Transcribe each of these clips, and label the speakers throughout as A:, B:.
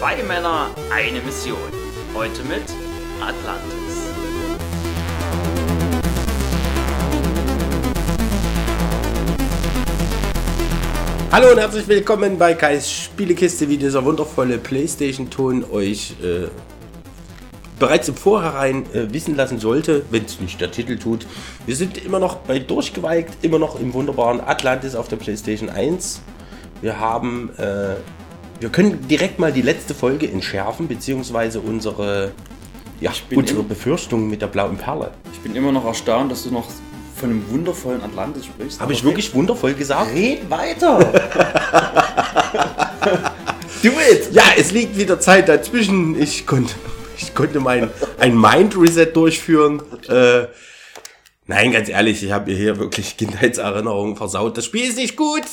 A: Zwei Männer, eine Mission. Heute mit Atlantis.
B: Hallo und herzlich willkommen bei Kais Spielekiste, wie dieser wundervolle Playstation-Ton euch äh, bereits im Vorhinein äh, wissen lassen sollte, wenn es nicht der Titel tut. Wir sind immer noch bei Durchgeweigt, immer noch im wunderbaren Atlantis auf der Playstation 1. Wir haben, äh, wir können direkt mal die letzte Folge entschärfen, beziehungsweise unsere, ja, unsere Befürchtungen mit der blauen Perle.
C: Ich bin immer noch erstaunt, dass du noch von einem wundervollen Atlantis sprichst.
B: Habe ich wirklich wundervoll gesagt?
C: Red weiter!
B: Do it! Ja, es liegt wieder Zeit dazwischen. Ich konnte, ich konnte mein ein Mind Reset durchführen. Äh, nein, ganz ehrlich, ich habe mir hier wirklich Kindheitserinnerungen versaut. Das Spiel ist nicht gut,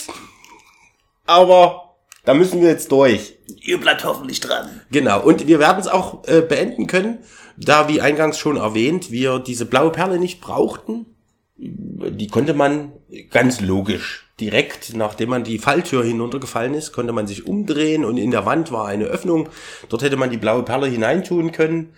B: aber da müssen wir jetzt durch.
A: Ihr bleibt hoffentlich dran.
B: Genau, und wir werden es auch äh, beenden können, da, wie eingangs schon erwähnt, wir diese blaue Perle nicht brauchten. Die konnte man ganz logisch direkt, nachdem man die Falltür hinuntergefallen ist, konnte man sich umdrehen und in der Wand war eine Öffnung. Dort hätte man die blaue Perle hineintun können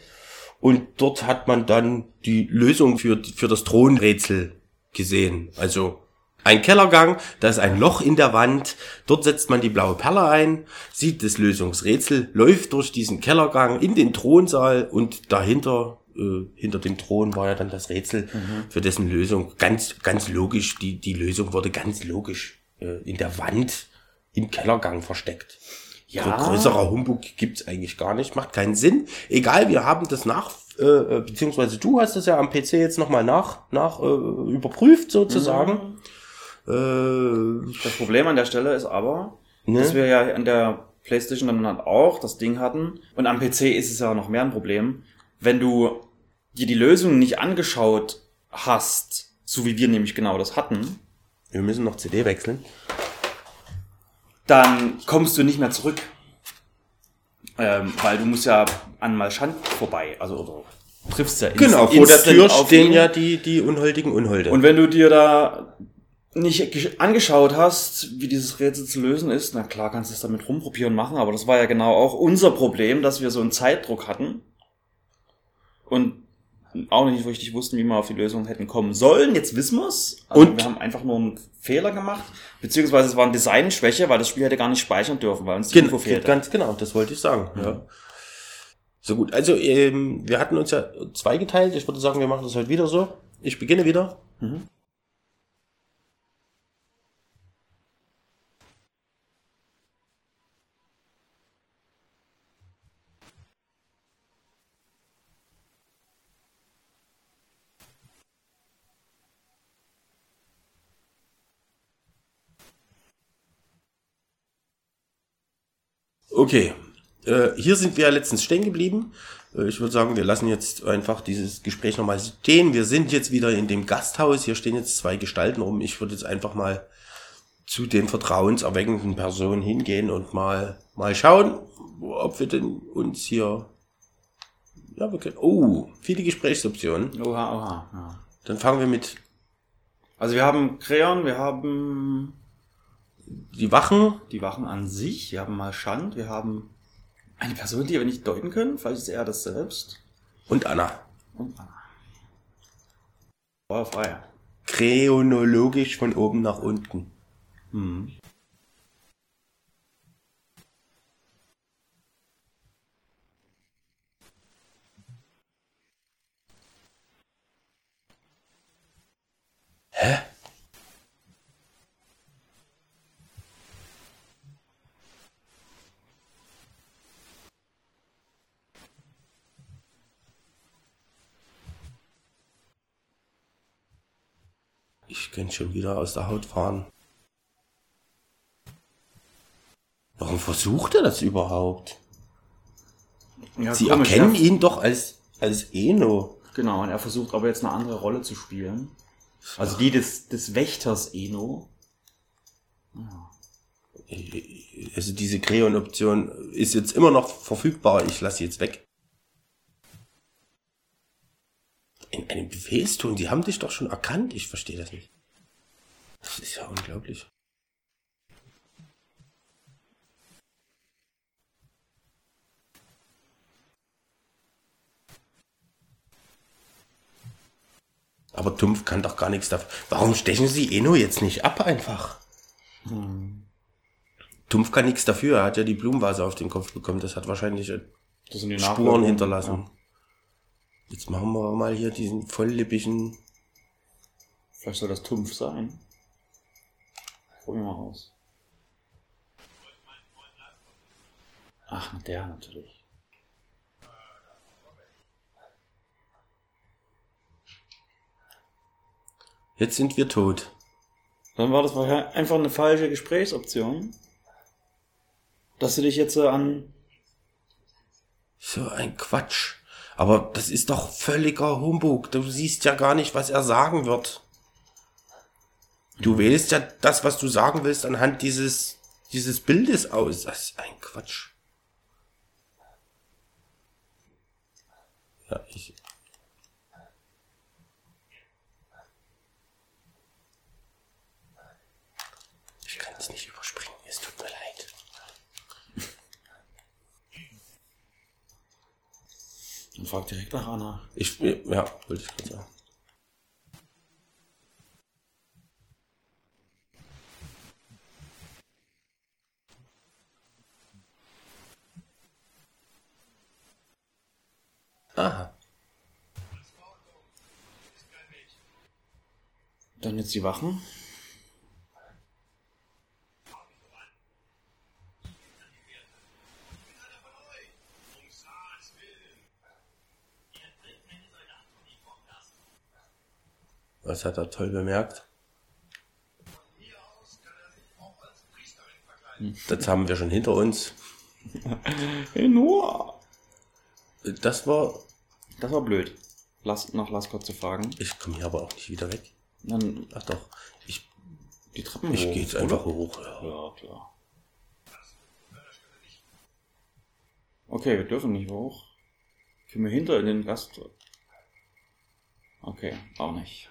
B: und dort hat man dann die Lösung für, für das Thronrätsel gesehen. Also ein Kellergang, da ist ein Loch in der Wand, dort setzt man die blaue Perle ein, sieht das Lösungsrätsel, läuft durch diesen Kellergang in den Thronsaal und dahinter, äh, hinter dem Thron war ja dann das Rätsel für dessen Lösung. Ganz, ganz logisch, die, die Lösung wurde ganz logisch äh, in der Wand im Kellergang versteckt.
C: Ja.
B: So größerer Humbug gibt's eigentlich gar nicht, macht keinen Sinn. Egal, wir haben das nach, äh, beziehungsweise du hast das ja am PC jetzt nochmal nach, nach äh, überprüft sozusagen. Äh,
C: Das Problem an der Stelle ist aber,
B: Ne?
C: dass wir ja an der Playstation dann halt auch das Ding hatten. Und am PC ist es ja noch mehr ein Problem. Wenn du dir die Lösung nicht angeschaut hast, so wie wir nämlich genau das hatten,
B: wir müssen noch CD wechseln.
C: dann kommst du nicht mehr zurück. Ähm, weil du musst ja an Malschand vorbei, also oder triffst ja
B: Genau, vor der Tür stehen ja die, die unholdigen Unholde.
C: Und wenn du dir da nicht gesch- angeschaut hast, wie dieses Rätsel zu lösen ist, na klar kannst du es damit rumprobieren machen, aber das war ja genau auch unser Problem, dass wir so einen Zeitdruck hatten und auch nicht richtig wussten, wie wir auf die Lösung hätten kommen sollen. Jetzt wissen wir's. Also
B: Und-
C: wir haben einfach nur einen Fehler gemacht, beziehungsweise es war eine Designschwäche, weil das Spiel hätte gar nicht speichern dürfen, weil uns die Info fehlte.
B: ganz genau, das wollte ich sagen. Ja. So gut, also ähm, wir hatten uns ja zweigeteilt. Ich würde sagen, wir machen das heute wieder so. Ich beginne wieder. Okay, äh, hier sind wir letztens stehen geblieben. Äh, ich würde sagen, wir lassen jetzt einfach dieses Gespräch nochmal stehen. Wir sind jetzt wieder in dem Gasthaus. Hier stehen jetzt zwei Gestalten rum. Ich würde jetzt einfach mal zu den vertrauenserweckenden Personen hingehen und mal, mal schauen, ob wir denn uns hier, ja, wir können, oh, viele Gesprächsoptionen.
C: Oha, oha. Ja.
B: Dann fangen wir mit
C: Also wir haben Creon, wir haben
B: die Wachen.
C: die Wachen an sich, wir haben Malschand, wir haben eine Person, die wir nicht deuten können, vielleicht ist er das selbst.
B: Und Anna.
C: Und Anna. Feuer frei.
B: Chronologisch von oben nach unten.
C: Hm.
B: Ich könnte schon wieder aus der Haut fahren. Warum versucht er das überhaupt?
C: Ja,
B: Sie
C: komisch,
B: erkennen
C: ja.
B: ihn doch als, als Eno.
C: Genau, und er versucht aber jetzt eine andere Rolle zu spielen. Also die des, des Wächters Eno.
B: Also diese Creon-Option ist jetzt immer noch verfügbar. Ich lasse sie jetzt weg. in einem Befehlston? Die haben dich doch schon erkannt. Ich verstehe das nicht. Das ist ja unglaublich. Aber Tumpf kann doch gar nichts dafür. Warum stechen sie Eno jetzt nicht ab einfach? Hm. Tumpf kann nichts dafür. Er hat ja die Blumenvase auf den Kopf bekommen. Das hat wahrscheinlich äh, Spuren hinterlassen. Ja. Jetzt machen wir mal hier diesen volllippigen.
C: Vielleicht soll das Tumpf sein. Probieren wir mal aus. Ach, der natürlich.
B: Jetzt sind wir tot.
C: Dann war das einfach eine falsche Gesprächsoption. Dass du dich jetzt so an.
B: So ein Quatsch. Aber das ist doch völliger Humbug. Du siehst ja gar nicht, was er sagen wird. Du wählst ja das, was du sagen willst, anhand dieses, dieses Bildes aus. Das ist ein Quatsch. Ja, ich. Ich kann es nicht überspringen. Es tut mir leid.
C: Und frag direkt nach Anna.
B: Ich, ja, wollte ich gerade sagen. Aha.
C: Dann jetzt die Wachen.
B: Was hat er toll bemerkt? Das haben wir schon hinter uns.
C: Hey Noah!
B: Das war.
C: Das war blöd. Lass, nach Laskot zu fragen.
B: Ich komme hier aber auch nicht wieder weg.
C: Dann
B: Ach doch. Ich,
C: die Treppen
B: ich
C: hoch,
B: gehe jetzt
C: oder?
B: einfach hoch. Ja.
C: Ja, klar. Okay, wir dürfen nicht hoch. Können wir hinter in den Gast. Okay, auch nicht.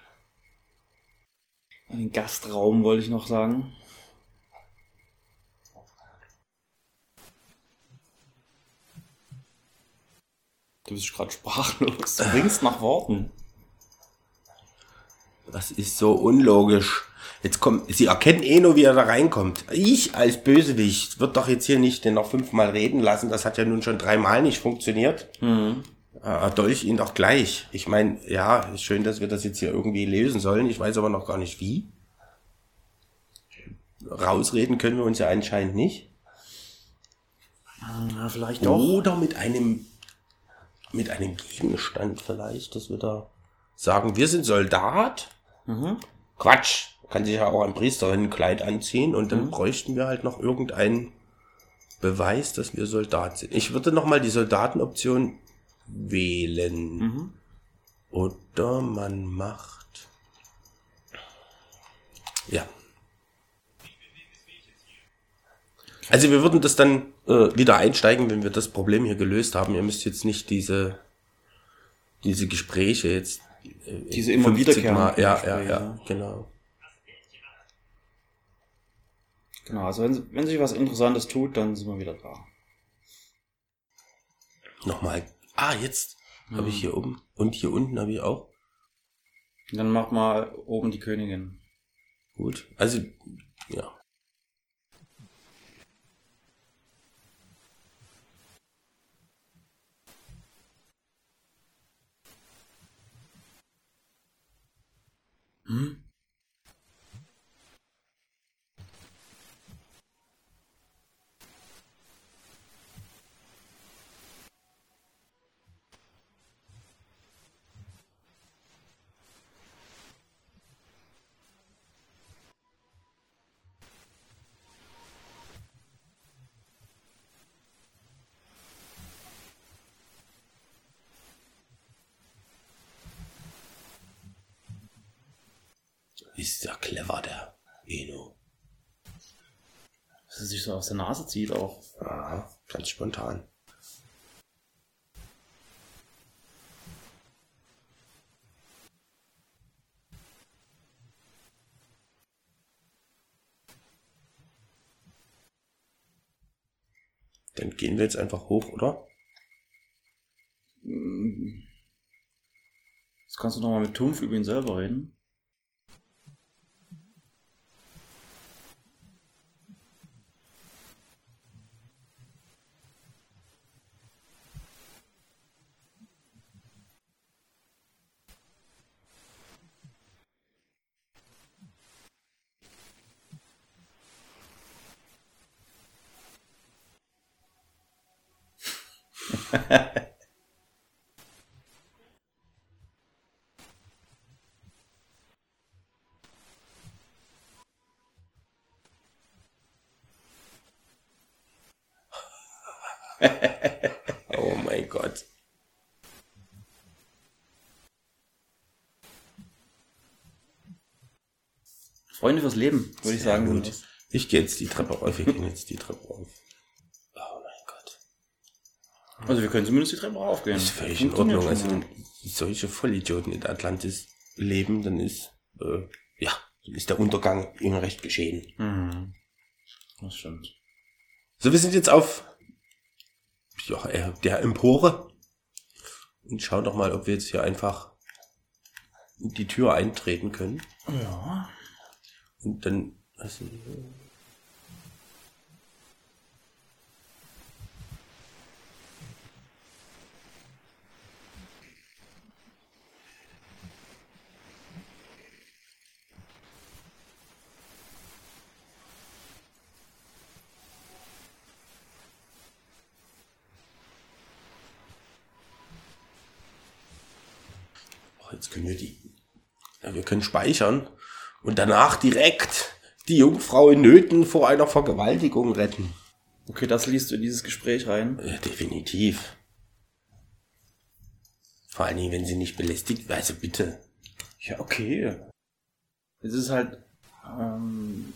C: Den Gastraum wollte ich noch sagen. Du bist gerade sprachlos. Du ringst nach Worten.
B: Das ist so unlogisch. Jetzt kommt, sie erkennen eh nur, wie er da reinkommt. Ich als Bösewicht wird doch jetzt hier nicht den noch fünfmal reden lassen. Das hat ja nun schon dreimal nicht funktioniert.
C: Mhm.
B: Äh, dolch ihn doch gleich. Ich meine, ja, ist schön, dass wir das jetzt hier irgendwie lösen sollen. Ich weiß aber noch gar nicht wie. Rausreden können wir uns ja anscheinend nicht.
C: Ja, vielleicht
B: Oder mit einem, mit einem Gegenstand vielleicht, dass wir da sagen, wir sind Soldat.
C: Mhm.
B: Quatsch. Kann sich ja auch ein Priesterinnenкleid anziehen und dann bräuchten wir halt noch irgendeinen Beweis, dass wir Soldat sind. Ich würde noch mal die Soldatenoption wählen.
C: Mhm.
B: Oder man macht. Ja. Also wir würden das dann äh, wieder einsteigen, wenn wir das Problem hier gelöst haben. Ihr müsst jetzt nicht diese diese Gespräche jetzt äh,
C: Diese immer
B: 50
C: wiederkehrenden
B: ja, ja, ja, genau.
C: Genau, also wenn, wenn sich was Interessantes tut, dann sind wir wieder da.
B: Nochmal. Ah, jetzt habe ich hier oben und hier unten habe ich auch.
C: Dann mach mal oben die Königin.
B: Gut. Also ja.
C: Hm?
B: Ist ja clever, der Eno.
C: Dass es sich so aus der Nase zieht auch.
B: Aha, ganz spontan. Dann gehen wir jetzt einfach hoch, oder?
C: Es kannst du noch mal mit Tumpf über ihn selber reden.
B: Oh mein Gott.
C: Freunde fürs Leben, würde ich sagen.
B: gut.
C: sind.
B: Ich gehe jetzt die Treppe rauf. Wir gehen jetzt die Treppe rauf. Oh mein Gott.
C: Also wir können zumindest die Treppe raufgehen.
B: Das ist völlig in Ordnung. Also wenn solche Vollidioten in Atlantis leben, dann ist, äh, ja, dann ist der Untergang ihnen recht geschehen.
C: Mhm. Das stimmt.
B: So, wir sind jetzt auf ja, äh, der Empore und schauen doch mal, ob wir jetzt hier einfach in die Tür eintreten können.
C: Ja.
B: Und dann. Also, jetzt können wir die. Ja, wir können speichern und danach direkt die Jungfrau in Nöten vor einer Vergewaltigung retten.
C: Okay, das liest du in dieses Gespräch rein.
B: Ja, definitiv. Vor allen Dingen, wenn sie nicht belästigt, also bitte.
C: Ja, okay. Es ist halt. Ähm,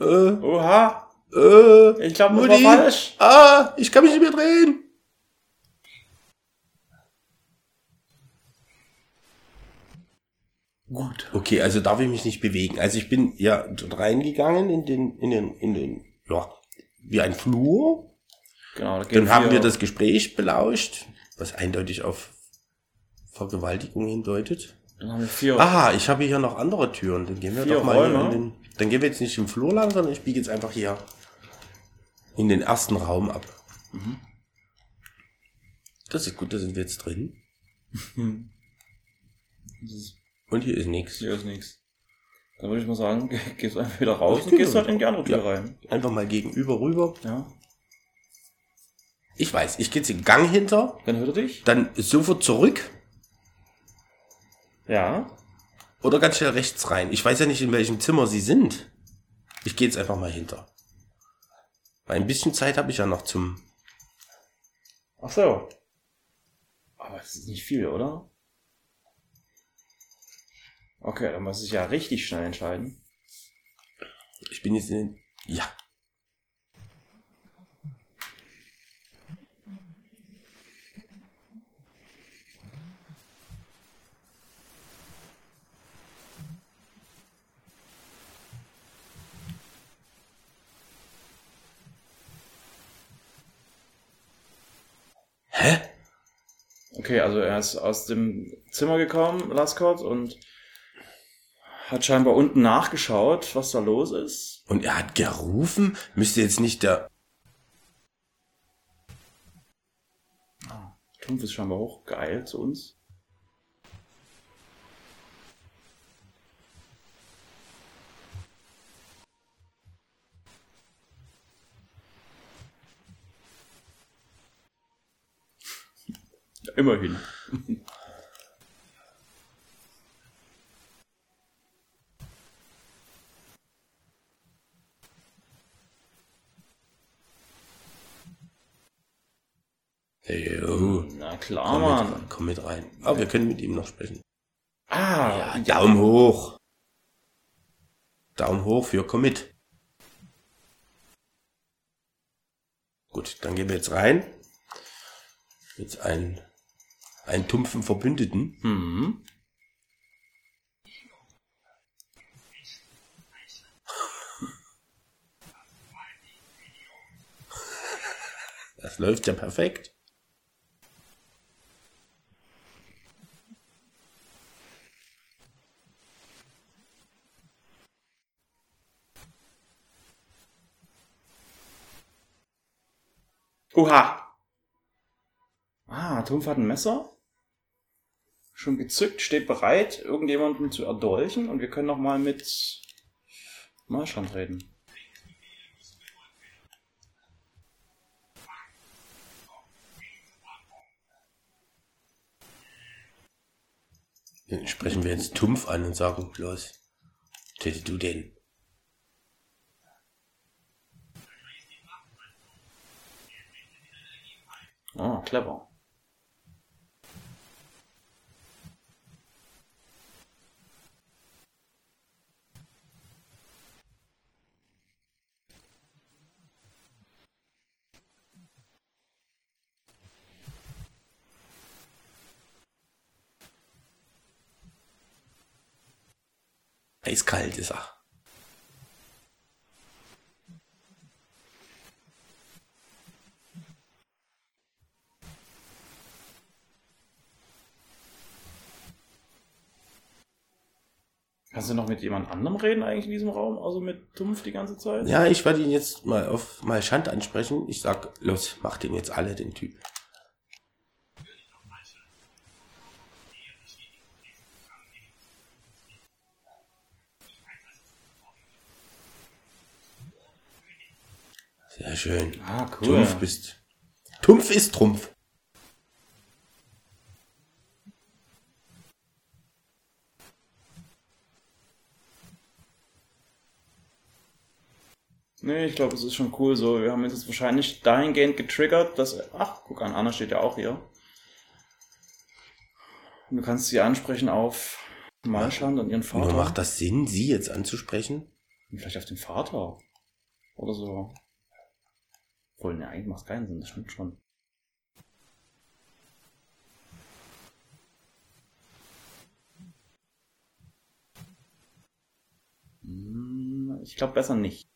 B: Äh,
C: oha!
B: äh,
C: Ich glaube, das
B: Mutti.
C: war falsch.
B: Ah, ich kann mich nicht mehr drehen.
C: Gut.
B: Okay, also darf ich mich nicht bewegen. Also ich bin ja dort reingegangen in den, in den, in den, ja, wie ein Flur.
C: Genau, da
B: Dann haben wir das Gespräch belauscht, was eindeutig auf Vergewaltigung hindeutet.
C: Dann haben wir vier.
B: Aha, ich habe hier noch andere Türen. Dann gehen wir doch mal
C: Räume.
B: in den. Dann gehen wir jetzt nicht im Flur lang, sondern ich biege jetzt einfach hier in den ersten Raum ab.
C: Mhm.
B: Das ist gut, da sind wir jetzt drin.
C: Das ist,
B: Und hier ist nichts.
C: hier ist nichts. Dann würde ich mal sagen, geh- gehst du einfach wieder raus und
B: geh
C: gehst halt in die andere Tür
B: Ja.
C: rein.
B: Einfach mal gegenüber rüber.
C: Ja.
B: Ich weiß, ich gehe jetzt den Gang hinter,
C: Dann hört er dich?
B: dann sofort zurück
C: Ja.
B: oder ganz schnell rechts rein. Ich weiß ja nicht, in welchem Zimmer sie sind. Ich gehe jetzt einfach mal hinter. Weil ein bisschen Zeit habe ich ja noch zum.
C: Ach so. Aber es ist nicht viel, oder? Okay, dann muss ich ja richtig schnell entscheiden.
B: Ich bin jetzt in den. Ja. Hä?
C: Okay, also er ist aus dem Zimmer gekommen, Lascott, und hat scheinbar unten nachgeschaut, was da los ist.
B: Und er hat gerufen? Müsste jetzt nicht der.
C: Trumpf ist scheinbar hochgeeilt zu uns. Ja, immerhin.
B: Jo.
C: Na klar,
B: Komm mit,
C: Mann.
B: rein, komm mit rein. Aber wir können mit ihm noch sprechen.
C: Ah,
B: Daumen hoch. Daumen hoch für komm mit. Gut, dann gehen wir jetzt rein. Jetzt einen, einen tumpfen Verbündeten.
C: Mhm.
B: Das läuft ja perfekt.
C: Oha! Ah, Tumpf hat ein Messer. Schon gezückt, steht bereit, irgendjemanden zu erdolchen und wir können noch mal mit Marschand reden.
B: Dann sprechen wir jetzt Tumpf an und sagen, los, töte du den.
C: Ah, clever.
B: Eiskalt ist er.
C: Kannst du noch mit jemand anderem reden eigentlich in diesem Raum? Also mit Tumpf die ganze Zeit?
B: Ja, ich werde ihn jetzt mal auf mal Schand ansprechen. Ich sag, los, mach den jetzt alle, den Typ. Sehr schön.
C: Ah, cool.
B: Tumpf bist. Tumpf ist Trumpf.
C: Nee, ich glaube, es ist schon cool so. Wir haben jetzt wahrscheinlich dahingehend getriggert, dass. Ach, guck an, Anna steht ja auch hier. Du kannst sie ansprechen auf Malschand und ihren Vater.
B: Nur macht das Sinn, sie jetzt anzusprechen?
C: Und vielleicht auf den Vater. Oder so. Obwohl, ne, eigentlich macht es keinen Sinn, das stimmt schon. Hm, Ich glaube besser nicht.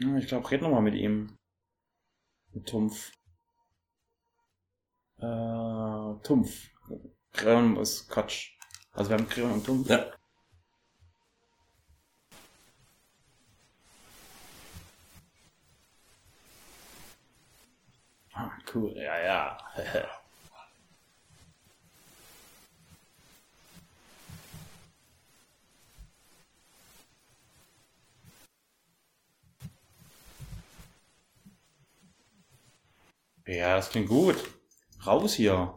C: Ja, ich glaube, red noch mal mit ihm. Mit Tumpf. Äh, Tumpf. Kreon ist Quatsch. Also wir haben Kreon und Tumpf.
B: Ja.
C: Ah, cool. Ja, ja. ja, das klingt gut. Raus hier.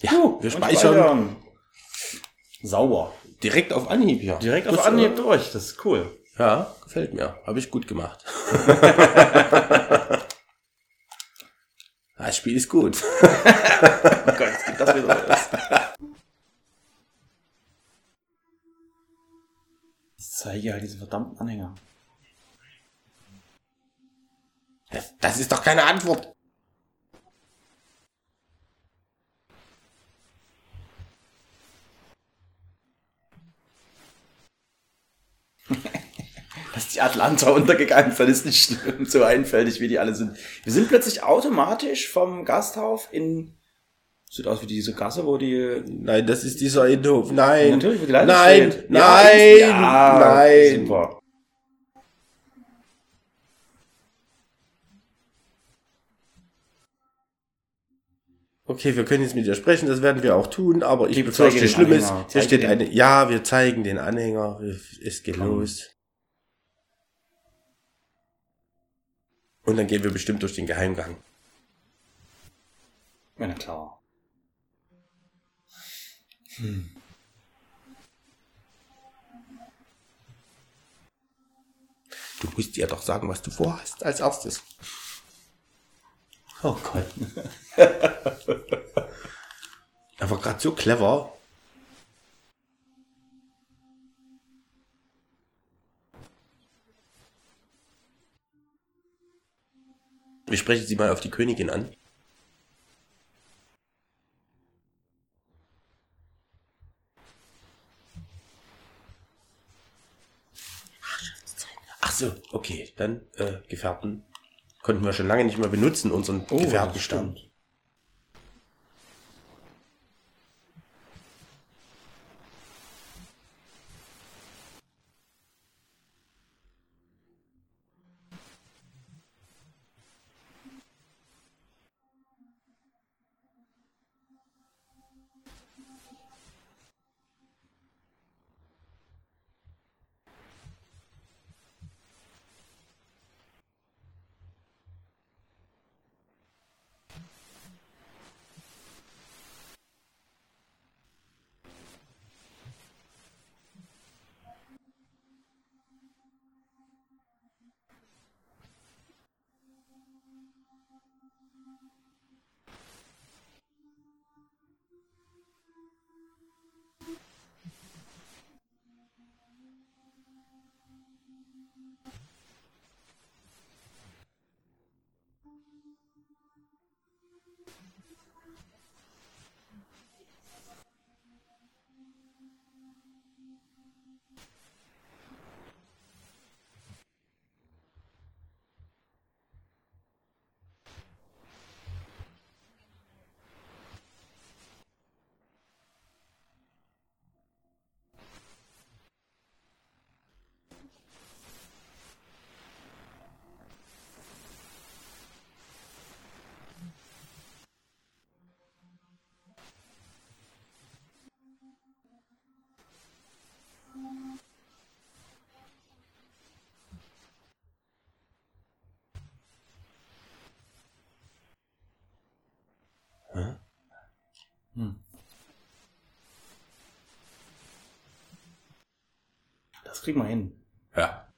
B: Ja, wir
C: Und
B: speichern
C: speichern. Sauber.
B: direkt auf Anhieb hier.
C: Direkt auf Anhieb durch. Das ist cool.
B: Ja, gefällt mir. Habe ich gut gemacht. das Spiel ist gut.
C: Oh Gott, jetzt geht das wieder los. Ich zeige halt diese verdammten Anhänger.
B: Das, das ist doch keine Antwort.
C: Die Atlanta untergegangen sind, ist nicht schlimm, so einfältig, wie die alle sind. Wir sind plötzlich automatisch vom Gasthaus in. Sieht aus wie diese Gasse, wo die.
B: Nein, das ist dieser Innenhof. Nein.
C: Natürlich, wo die Leiter
B: nein,
C: steht.
B: nein,
C: Ja,
B: nein.
C: Super.
B: Okay, wir können jetzt mit ihr sprechen, das werden wir auch tun, aber ich befürchte Schlimmes.
C: Anhänger.
B: Hier steht eine, ja, wir zeigen den Anhänger, es geht
C: Komm.
B: los. Und dann gehen wir bestimmt durch den Geheimgang.
C: Ja, na klar.
B: Du musst ihr doch sagen, was du vorhast, als erstes.
C: Oh Gott.
B: Er war gerade so clever. Ich spreche sie mal auf die Königin an. Ach so, okay, dann äh, Gefährten konnten wir schon lange nicht mehr benutzen, unseren
C: Oh,
B: Gefährtenstamm.
C: Das kriegen wir hin.
B: Ja.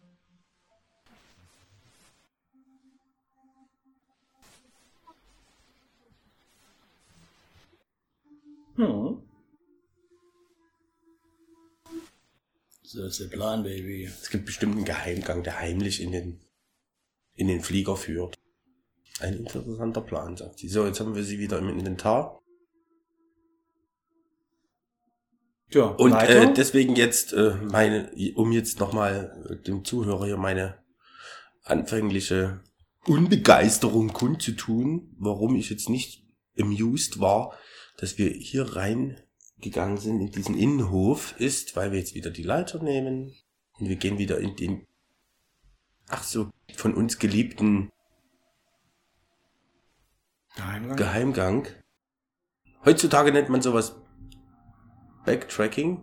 C: Hm. So ist der Plan, Baby.
B: Es gibt bestimmt einen Geheimgang, der heimlich in den, in den Flieger führt. Ein interessanter Plan, sagt sie. So, jetzt haben wir sie wieder im Inventar.
C: Tja,
B: Und äh, deswegen jetzt äh, meine, um jetzt nochmal dem Zuhörer hier meine anfängliche Unbegeisterung kundzutun, warum ich jetzt nicht amused war, dass wir hier reingegangen sind in diesen Innenhof, ist, weil wir jetzt wieder die Leiter nehmen und wir gehen wieder in den, ach so, von uns geliebten
C: Geheimgang?
B: Geheimgang. Heutzutage nennt man sowas Backtracking.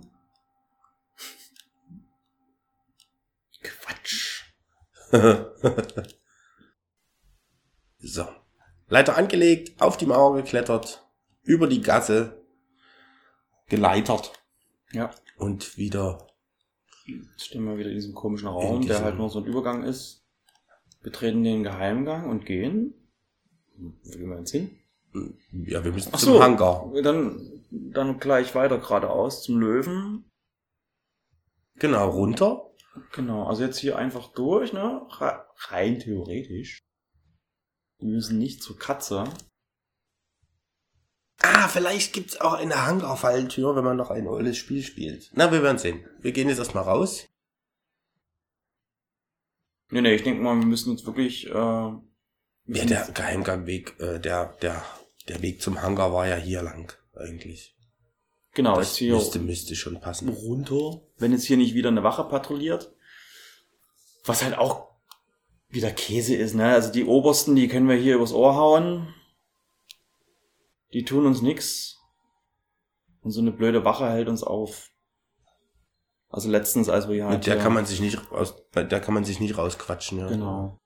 C: Quatsch.
B: so. Leiter angelegt, auf die Mauer geklettert, über die Gasse geleitert
C: Ja.
B: und wieder
C: Jetzt stehen wir wieder in diesem komischen Raum, der
B: diesem-
C: halt nur so ein Übergang ist. Wir treten den Geheimgang und gehen. Wo gehen wir jetzt hin?
B: ja, wir müssen
C: Ach
B: zum
C: so.
B: Hangar.
C: Dann, dann gleich weiter geradeaus zum Löwen.
B: Genau, runter.
C: Genau, also jetzt hier einfach durch, ne? Re- Rein theoretisch. Wir müssen nicht zur Katze.
B: Ah, vielleicht gibt's auch eine Hangarfalltür, wenn man noch ein olles Spiel spielt. Na, wir werden sehen. Wir gehen jetzt erstmal raus.
C: Nee, nee, ich denke mal, wir müssen jetzt wirklich. Äh,
B: Ja, der Geheimgangweg, äh, der, der, der Weg zum Hangar war ja hier lang, eigentlich.
C: genau,
B: das
C: hier
B: müsste, müsste schon passen.
C: runter. Wenn jetzt hier nicht wieder eine Wache patrouilliert. Was halt auch wieder Käse ist, ne? Also die Obersten, die können wir hier übers Ohr hauen. Die tun uns nix. Und so eine blöde Wache hält uns auf. Also letztens, als wir hier halt
B: Mit der
C: hier-
B: kann man sich nicht aus, bei der kann man sich nicht rausquatschen, ja.
C: Genau.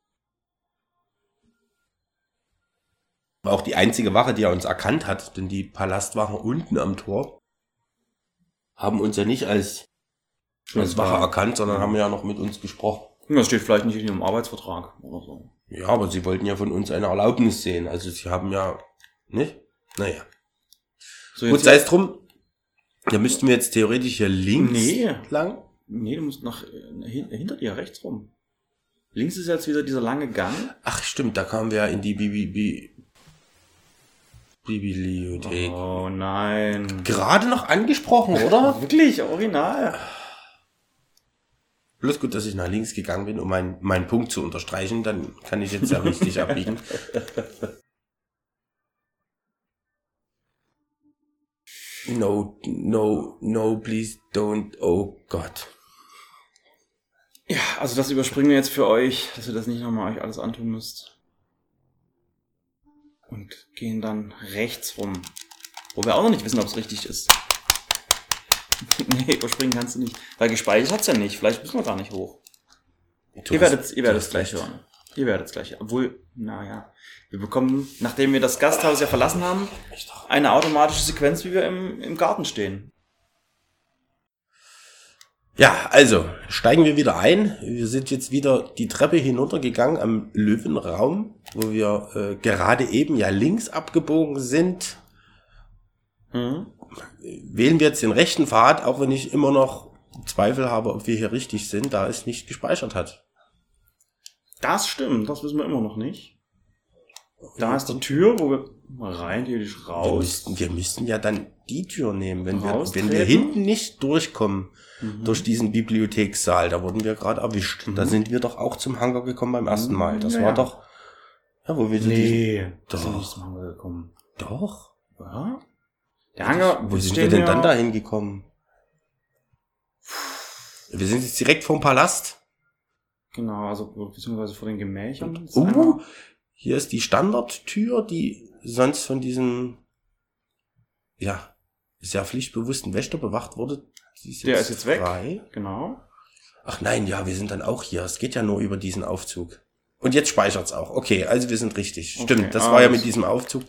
B: War auch die einzige Wache, die er uns erkannt hat, denn die Palastwachen unten am Tor haben uns ja nicht als, als Wache erkannt, sondern haben ja noch mit uns gesprochen.
C: Das steht vielleicht nicht in ihrem Arbeitsvertrag oder so.
B: Ja, aber sie wollten ja von uns eine Erlaubnis sehen. Also sie haben ja, nicht? Naja.
C: So,
B: Gut, sei es drum. Da müssten wir jetzt theoretisch hier links
C: Nee.
B: lang.
C: Nee, du musst nach, äh, hin, hinter dir rechts rum. Links ist jetzt wieder dieser lange Gang.
B: Ach stimmt, da kamen wir ja in die Bibi, Bi, Bibliothek.
C: Oh nein.
B: Gerade noch angesprochen, oder?
C: Wirklich, original.
B: Bloß gut, dass ich nach links gegangen bin, um meinen meinen Punkt zu unterstreichen, dann kann ich jetzt ja richtig abbiegen. No, no, no, please don't. Oh Gott.
C: Ja, also das überspringen wir jetzt für euch, dass ihr das nicht nochmal euch alles antun müsst. Und gehen dann rechts rum. Wo wir auch noch nicht wissen, ob es richtig ist. nee, überspringen kannst du nicht. Weil gespeichert hat's ja nicht. Vielleicht müssen wir gar nicht hoch.
B: Du
C: ihr werdet ihr
B: du
C: werdet
B: hast
C: es gleich
B: recht.
C: hören. Ihr werdet es gleich. Obwohl, naja. Wir bekommen, nachdem wir das Gasthaus ja verlassen haben, eine automatische Sequenz, wie wir im, im Garten stehen.
B: Ja, also steigen wir wieder ein. Wir sind jetzt wieder die Treppe hinuntergegangen am Löwenraum, wo wir äh, gerade eben ja links abgebogen sind.
C: Hm?
B: Wählen wir jetzt den rechten Pfad, auch wenn ich immer noch Zweifel habe, ob wir hier richtig sind, da es nicht gespeichert hat.
C: Das stimmt, das wissen wir immer noch nicht. Da ist die Tür, wo wir rein theoretisch
B: Wir
C: raus.
B: müssten, wir müssten ja dann die Tür nehmen, wenn wir, wenn wir hinten nicht durchkommen
C: Mhm.
B: durch diesen Bibliothekssaal. Da wurden wir gerade erwischt. Da sind wir doch auch zum Hangar gekommen beim ersten Mal. Das
C: Mhm. Ja,
B: war
C: ja.
B: doch, ja, wo wir
C: Nee, das
B: Doch.
C: ist nicht zum Hangar gekommen.
B: doch.
C: Ja? Der Hangar,
B: Wo sind wir denn dann dahin gekommen? Wir sind jetzt direkt vom Palast.
C: Genau, also beziehungsweise vor den Gemächern. Das
B: Oh,
C: einmal-
B: hier ist die Standardtür, die sonst von diesem, ja, sehr pflichtbewussten Wächter bewacht wurde. Die
C: Der ist jetzt weg.
B: Frei.
C: Genau.
B: Ach nein, ja, wir sind dann auch hier. Es geht ja nur über diesen Aufzug. Und jetzt speichert's auch. Okay, also wir sind richtig.
C: Okay,
B: Stimmt, das
C: ah,
B: war ja mit diesem Aufzug.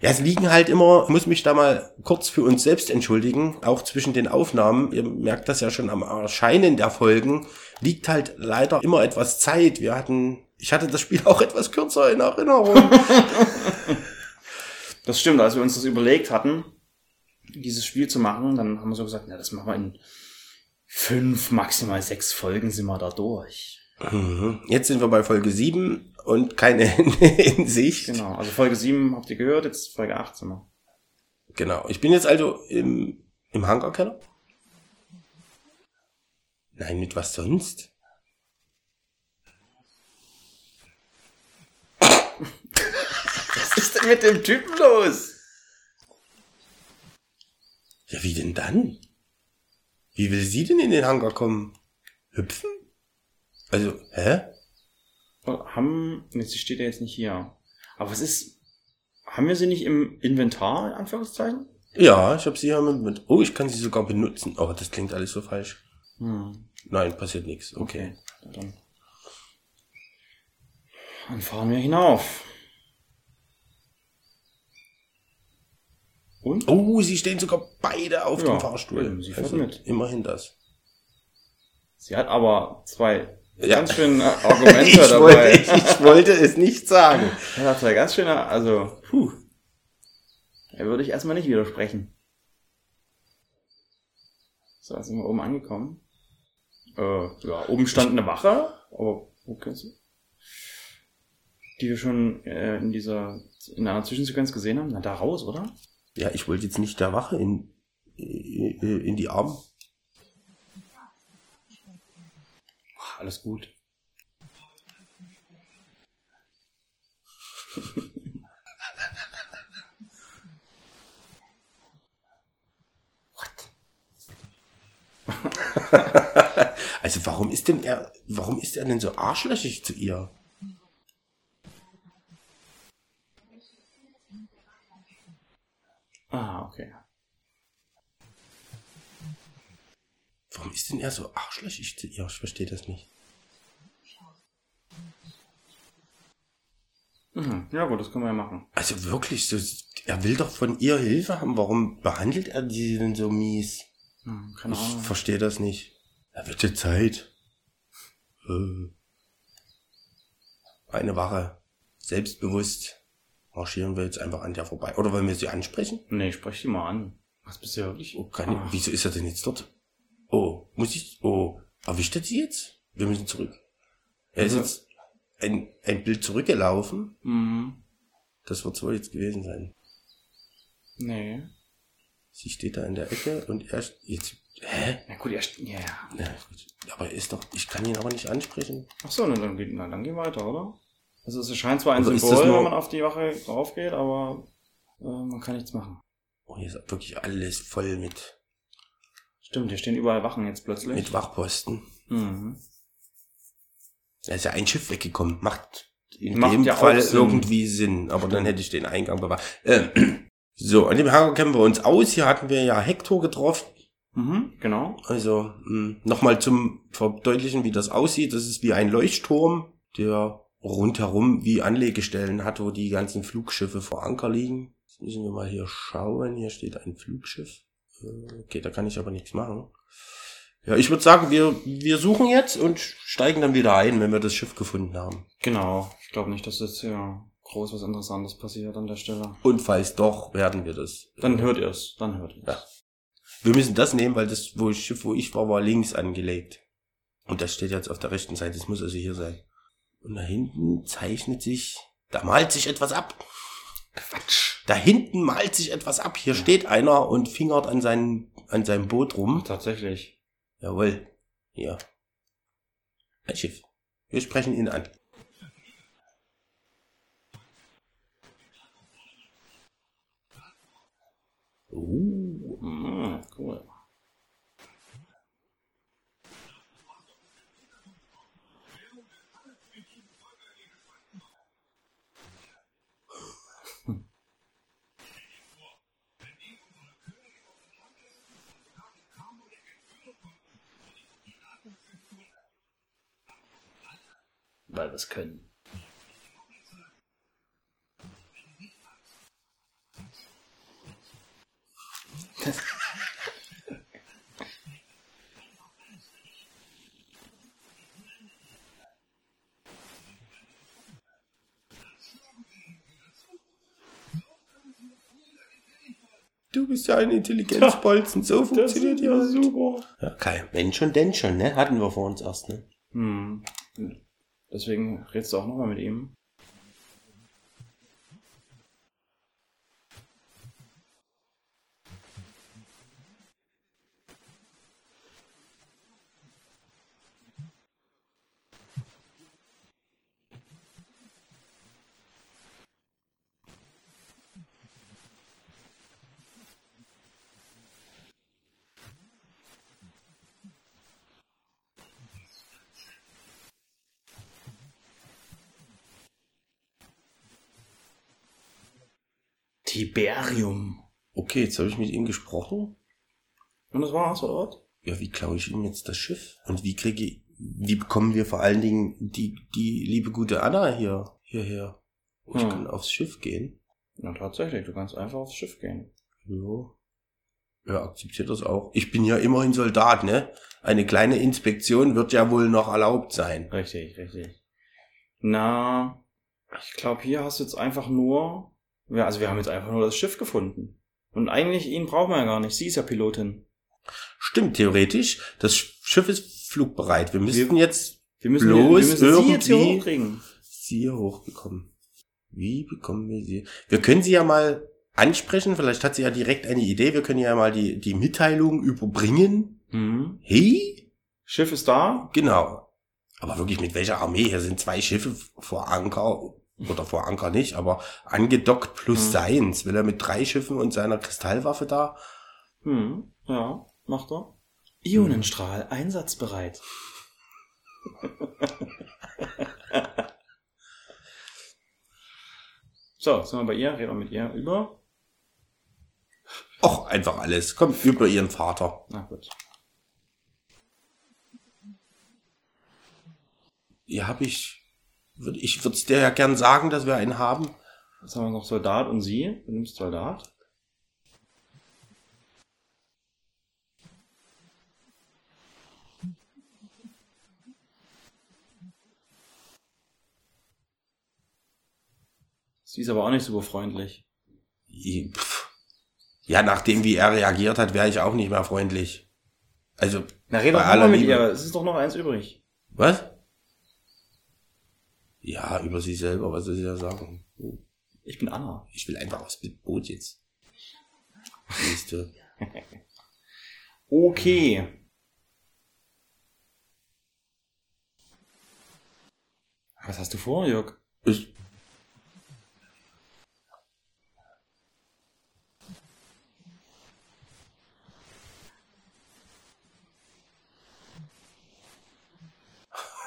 B: Ja, es liegen halt immer, muss mich da mal kurz für uns selbst entschuldigen, auch zwischen den Aufnahmen, ihr merkt das ja schon am Erscheinen der Folgen, liegt halt leider immer etwas Zeit. Wir hatten, ich hatte das Spiel auch etwas kürzer in Erinnerung.
C: Das stimmt, als wir uns das überlegt hatten, dieses Spiel zu machen, dann haben wir so gesagt, na, das machen wir in fünf, maximal sechs Folgen sind wir da durch.
B: Mhm. Jetzt sind wir bei Folge 7 und keine Ende in Sicht.
C: Genau, also Folge 7 habt ihr gehört, jetzt Folge 8 sind wir.
B: Genau. Ich bin jetzt also im, im Hangarkeller. Nein, mit was sonst?
C: Was ist denn mit dem Typen los?
B: Ja, wie denn dann? Wie will sie denn in den Hangar kommen? Hüpfen? Also, hä?
C: Oh, Haben, sie steht ja jetzt nicht hier. Aber was ist, haben wir sie nicht im Inventar, in Anführungszeichen?
B: Ja, ich habe sie ja mit. Oh, ich kann sie sogar benutzen. Oh, das klingt alles so falsch.
C: Hm,
B: Nein, passiert nichts. Okay.
C: okay. Dann, dann fahren wir hinauf. Und?
B: Oh, sie stehen sogar beide auf
C: Ja,
B: dem Fahrstuhl.
C: eben, sie
B: also,
C: mit.
B: Immerhin das.
C: Sie hat aber zwei
B: Ja.
C: ganz schöne Argumente
B: Ich
C: dabei.
B: wollte, ich wollte es nicht sagen.
C: Er hat zwei ganz schöne, also, puh. Da würde ich erstmal nicht widersprechen. So, jetzt sind wir oben angekommen. Äh, ja, oben stand eine Wache, aber wo kennst du? Die wir schon äh, in dieser, in einer Zwischensequenz gesehen haben. Na, da raus, oder?
B: Ja, ich wollte jetzt nicht der Wache in, in in die Arme.
C: Alles gut.
B: Also warum ist denn er, warum ist er denn so arschlöchig zu ihr?
C: Ah, okay.
B: Warum ist denn er so arschlöchig zu ihr? Ich verstehe das nicht.
C: Mhm. Ja gut, das können wir ja machen.
B: Also wirklich, so, er will doch von ihr Hilfe haben. Warum behandelt er sie denn so mies?
C: Hm, keine
B: Ich
C: Ahnung.
B: verstehe das nicht. Er wird ja Zeit. Äh. Eine Wache. Selbstbewusst. Marschieren wir jetzt einfach an der vorbei. Oder wollen wir sie ansprechen?
C: Nee, sprech die mal an. Was bist du ja wirklich?
B: Oh, keine,
C: Ah.
B: Wieso ist er denn jetzt dort? Oh, muss ich. Oh, erwischt er sie jetzt? Wir müssen zurück. Er ist
C: Also-
B: jetzt ein, ein Bild zurückgelaufen.
C: Mhm.
B: Das wird wohl jetzt gewesen sein.
C: Nee.
B: Sie steht da in der Ecke und er jetzt. Hä?
C: Na gut, er... Ja.
B: Ja, gut. aber er ist doch. Ich kann ihn aber nicht ansprechen.
C: Ach so, na, dann, geht, na, dann geh weiter, oder? Also es erscheint zwar ein
B: Also
C: Symbol,
B: nur-
C: wenn man auf die Wache draufgeht, aber äh, man kann nichts machen.
B: Oh, hier ist wirklich alles voll mit,
C: Stimmt, hier stehen überall Wachen jetzt plötzlich.
B: mit Wachposten.
C: Mhm.
B: Da ist ja ein Schiff weggekommen. Macht in
C: Macht
B: dem
C: ja
B: Fall
C: Sinn.
B: irgendwie Sinn. Aber dann hätte ich den Eingang bewacht. Ähm, so, an dem Hangar kennen wir uns aus. Hier hatten wir ja Hector getroffen.
C: Mhm, genau.
B: Also nochmal zum Verdeutlichen, wie das aussieht. Das ist wie ein Leuchtturm, der rundherum wie Anlegestellen hat, wo die ganzen Flugschiffe vor Anker liegen. Jetzt müssen wir mal hier schauen. Hier steht ein Flugschiff. Äh, Okay, da kann ich aber nichts machen. Ja, ich würde sagen, wir, wir suchen jetzt und steigen dann wieder ein, wenn wir das Schiff gefunden haben.
C: Genau. Ich glaube nicht, dass jetzt hier groß was Interessantes passiert an der Stelle.
B: Und falls doch, werden wir das.
C: Dann hört ihr es. Dann hört ihr es.
B: Ja. Wir müssen das nehmen, weil das wo ich, Schiff, wo ich war, war links angelegt. Und das steht jetzt auf der rechten Seite. Das muss also hier sein. Und da hinten zeichnet sich, da malt sich etwas ab.
C: Quatsch.
B: Da hinten malt sich etwas ab. Hier steht einer und fingert an, seinem an seinem Boot rum.
C: Tatsächlich.
B: Jawohl. Hier. Ein Schiff. Wir sprechen ihn an. Uh.
C: Mhm, cool.
A: Weil wir es können.
B: Du bist ja ein Intelligenzbolzen. So funktioniert die Welt.
C: super.
B: Ja, kein Mensch und denn schon, ne? Hatten wir vor uns erst, ne?
C: Hm. Deswegen redest du auch nochmal mit ihm. Tiberium.
B: Okay, jetzt habe ich mit ihm gesprochen.
C: Und das war's, oder was?
B: Ja, wie klaue ich ihm jetzt das Schiff? Und wie kriege ich, wie bekommen wir vor allen Dingen die, die liebe gute Anna hier, hierher? Ich
C: Hm.
B: kann aufs Schiff gehen.
C: Ja, tatsächlich. Du kannst einfach aufs Schiff gehen.
B: Ja. Ja, akzeptiert das auch. Ich bin ja immerhin Soldat, ne? Eine kleine Inspektion wird ja wohl noch erlaubt sein.
C: Richtig, richtig. Na, ich glaube, hier hast du jetzt einfach nur, ja, also wir haben jetzt einfach nur das Schiff gefunden. Und eigentlich ihn brauchen wir ja gar nicht. Sie ist ja Pilotin.
B: Stimmt, theoretisch. Das Schiff ist flugbereit. Wir müssten jetzt
C: Wir müssen,
B: Bloß
C: wir müssen sie jetzt hier
B: irgendwie-
C: hochkriegen.
B: sie hier hochbekommen. Wie bekommen wir sie? Wir können sie ja mal ansprechen. Vielleicht hat sie ja direkt eine Idee. Wir können ja mal die, die Mitteilung überbringen.
C: Mhm.
B: Hey?
C: Schiff ist da.
B: Genau. Aber wirklich mit welcher Armee? Hier sind zwei Schiffe vor Anker. Oder vor Anker nicht, aber angedockt plus
C: Hm.
B: seins. Will er mit drei Schiffen und seiner Kristallwaffe da?
C: Mhm. Ja, macht er. Ionenstrahl, einsatzbereit. so, sind wir bei ihr, reden wir mit ihr über.
B: Och, einfach alles. Kommt über ihren Vater.
C: Na gut.
B: Ja, hab ich. Würd- Ich würde es dir ja gern sagen, dass wir einen haben.
C: Jetzt haben wir noch Soldat und sie. Du nimmst Soldat. Sie ist aber auch nicht super freundlich.
B: Ja, nachdem wie er reagiert hat, wäre ich auch nicht mehr freundlich. Also,
C: Na, red
B: Bei
C: doch mal mit
B: Liebe.
C: ihr. Es ist doch noch eins übrig.
B: was? Ja, über sie selber, was soll sie da sagen?
C: Ich bin Anna.
B: Ich will einfach aufs Boot jetzt. Siehst du.
C: Okay. Was hast du vor, Jörg?
B: Ich,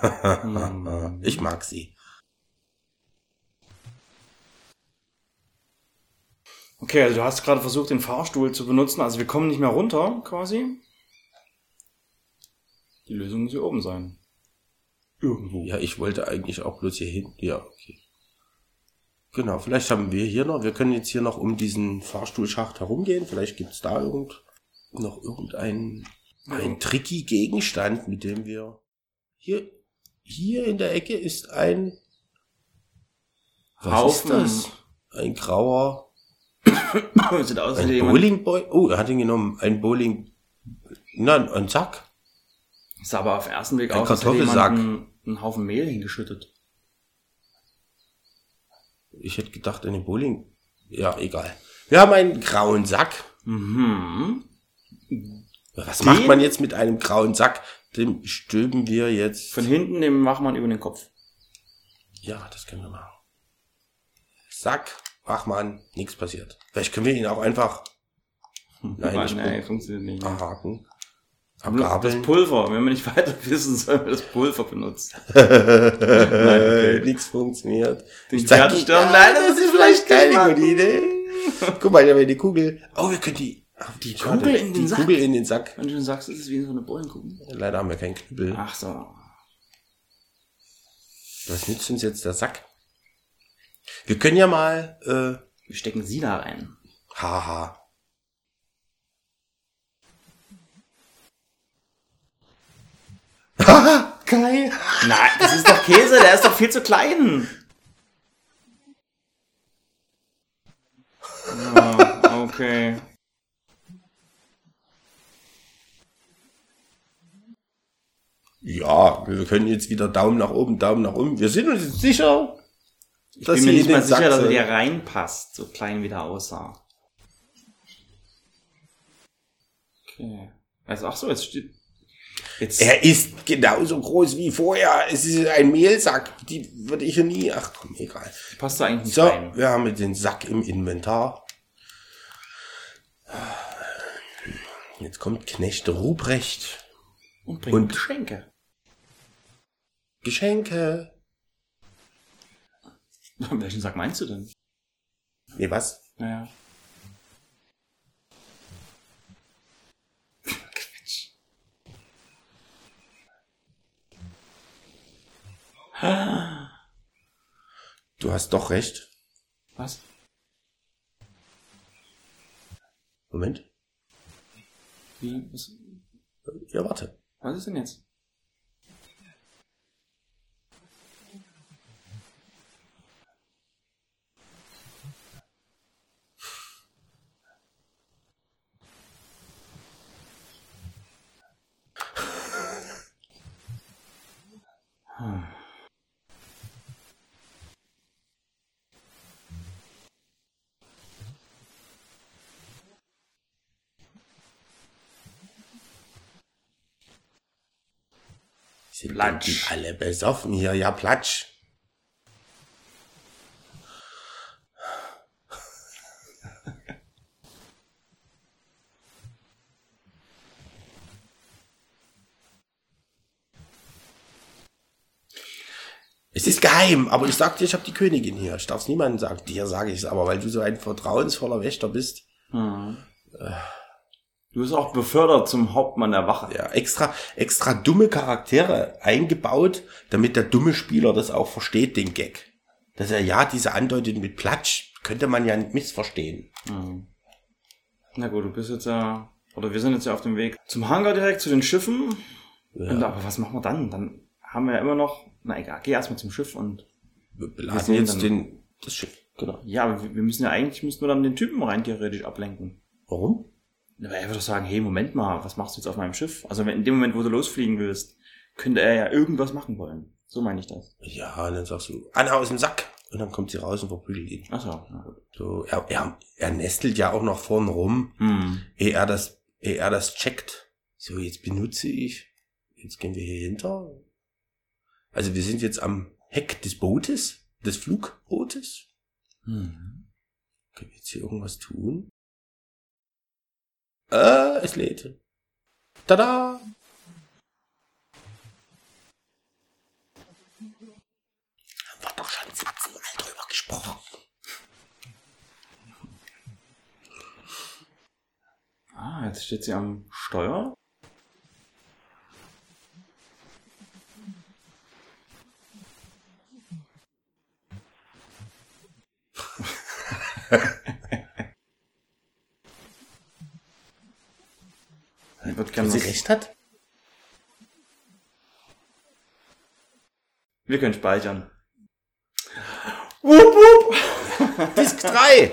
B: ich mag sie.
C: Okay, also du hast gerade versucht, den Fahrstuhl zu benutzen. Also wir kommen nicht mehr runter, quasi. Die Lösung muss hier oben sein. Irgendwo.
B: Ja, ich wollte eigentlich auch bloß hier hin. Ja, okay. Genau, vielleicht haben wir hier noch, wir können jetzt hier noch um diesen Fahrstuhlschacht herumgehen. Vielleicht gibt's da irgend, noch irgendeinen ein tricky Gegenstand, mit dem wir hier, hier in der Ecke ist ein, was
C: Haufen.
B: ist das? Ein grauer,
C: Sieht aus wie
B: ein
C: jemand.
B: Bowlingboy. Oh, er hat ihn genommen. Ein Bowling, nein, ein Sack.
C: Sah aber auf den ersten Blick
B: Ein
C: aus, als hätte jemand
B: Kartoffelsack.
C: einen, einen Haufen Mehl hingeschüttet.
B: Ich hätte gedacht, eine Bowling. Ja, egal. Wir haben einen grauen Sack.
C: Mhm.
B: Was
C: Den-
B: macht man jetzt mit einem grauen Sack? Den stülpen wir jetzt.
C: Von hinten den Wachmann über den Kopf.
B: ja, das können wir machen. Sack, Wachmann, nichts passiert. Vielleicht können wir ihn auch einfach Nein, nicht
C: Nein,
B: gut.
C: funktioniert nicht.
B: abhaken.
C: Das
B: Abgabeln.
C: Pulver. Wenn wir nicht weiter wissen, sollen wir das Pulver benutzen.
B: Nein, nichts funktioniert.
C: Den
B: Ich
C: Pferdestern,
B: ja,
C: nein,
B: das ist vielleicht keine gute Idee. Guck mal, ich habe die Kugel. Oh, wir können die. ach,
C: Die
B: schade,
C: Kugel in den
B: die
C: Sack?
B: Kugel in den Sack.
C: Wenn du schon sagst, es ist wie so eine Bowlingkugel.
B: Leider haben wir keinen Knüppel.
C: Ach so.
B: Was nützt uns jetzt der Sack? Wir können ja mal, äh,
C: Wir stecken sie da rein.
B: haha. Haha, geil.
C: Nein, das ist doch Käse, der ist doch viel zu klein. Ja, okay.
B: Ja, wir können jetzt wieder Daumen nach oben, Daumen nach unten. Wir sind uns jetzt sicher,
C: Ich bin mir nicht mal sicher, dass er dir reinpasst, so klein wie der aussah. Okay. Also, ach so, jetzt steht. Jetzt.
B: Er ist genauso groß wie vorher. Es ist ein Mehlsack. Die würde ich ja nie. Ach komm, egal.
C: passt da eigentlich nicht
B: So,
C: rein.
B: wir haben jetzt den Sack im Inventar. Jetzt kommt Knecht Ruprecht.
C: Und bringt
B: und-
C: Geschenke.
B: Geschenke.
C: Welchen Sack meinst du denn?
B: Nee, was?
C: Naja. Quatsch.
B: Du hast doch recht.
C: Was?
B: Moment.
C: Wie? Was,
B: Ja, warte.
C: was ist denn jetzt?
B: Sind
C: Platsch.
B: alle besoffen hier? Ja, Platsch. Es ist geheim, aber ich sag dir, ich habe die Königin hier. Ich darf es niemandem sagen. Dir sage ich es aber, weil du so ein vertrauensvoller Wächter bist.
C: Hm. Du bist auch befördert zum Hauptmann der Wache.
B: Ja, extra, extra dumme Charaktere eingebaut, damit der dumme Spieler das auch versteht, den Gag. Dass er ja diese andeutet mit Platsch, könnte man ja nicht missverstehen.
C: Hm. Na gut, du bist jetzt ja, oder wir sind jetzt ja auf dem Weg zum Hangar direkt, zu den Schiffen. Und, aber was machen wir dann? Dann haben wir ja immer noch, na egal, geh erstmal zum Schiff und,
B: Wir
C: Wir
B: beladen
C: sehen
B: jetzt den, das Schiff. Genau.
C: ja, aber wir wir müssen ja eigentlich, müssten wir dann den Typen rein theoretisch ablenken.
B: Warum?
C: Aber er würde doch sagen, hey, Moment mal, was machst du jetzt auf meinem Schiff? Also in dem Moment, wo du losfliegen willst, könnte er ja irgendwas machen wollen. So meine ich das.
B: Ja, und dann sagst du, Anna aus dem Sack. Und dann kommt sie raus und verprügelt ihn.
C: Ach so, gut.
B: So, er, er, er nestelt ja auch noch vorn rum,
C: Hm.
B: ehe er das, ehe er das checkt. So, jetzt benutze ich. Jetzt gehen wir hier hinter. Also wir sind jetzt am Heck des Bootes, des Flugbootes.
C: Hm.
B: Können wir jetzt hier irgendwas tun? Äh, es lädt. Tada! Haben wir doch schon 17 Mal drüber gesprochen.
C: Ah, jetzt steht sie am Steuer. Ich
B: recht hat?
C: Wir können speichern. Wupp, wupp.
B: Disk 3!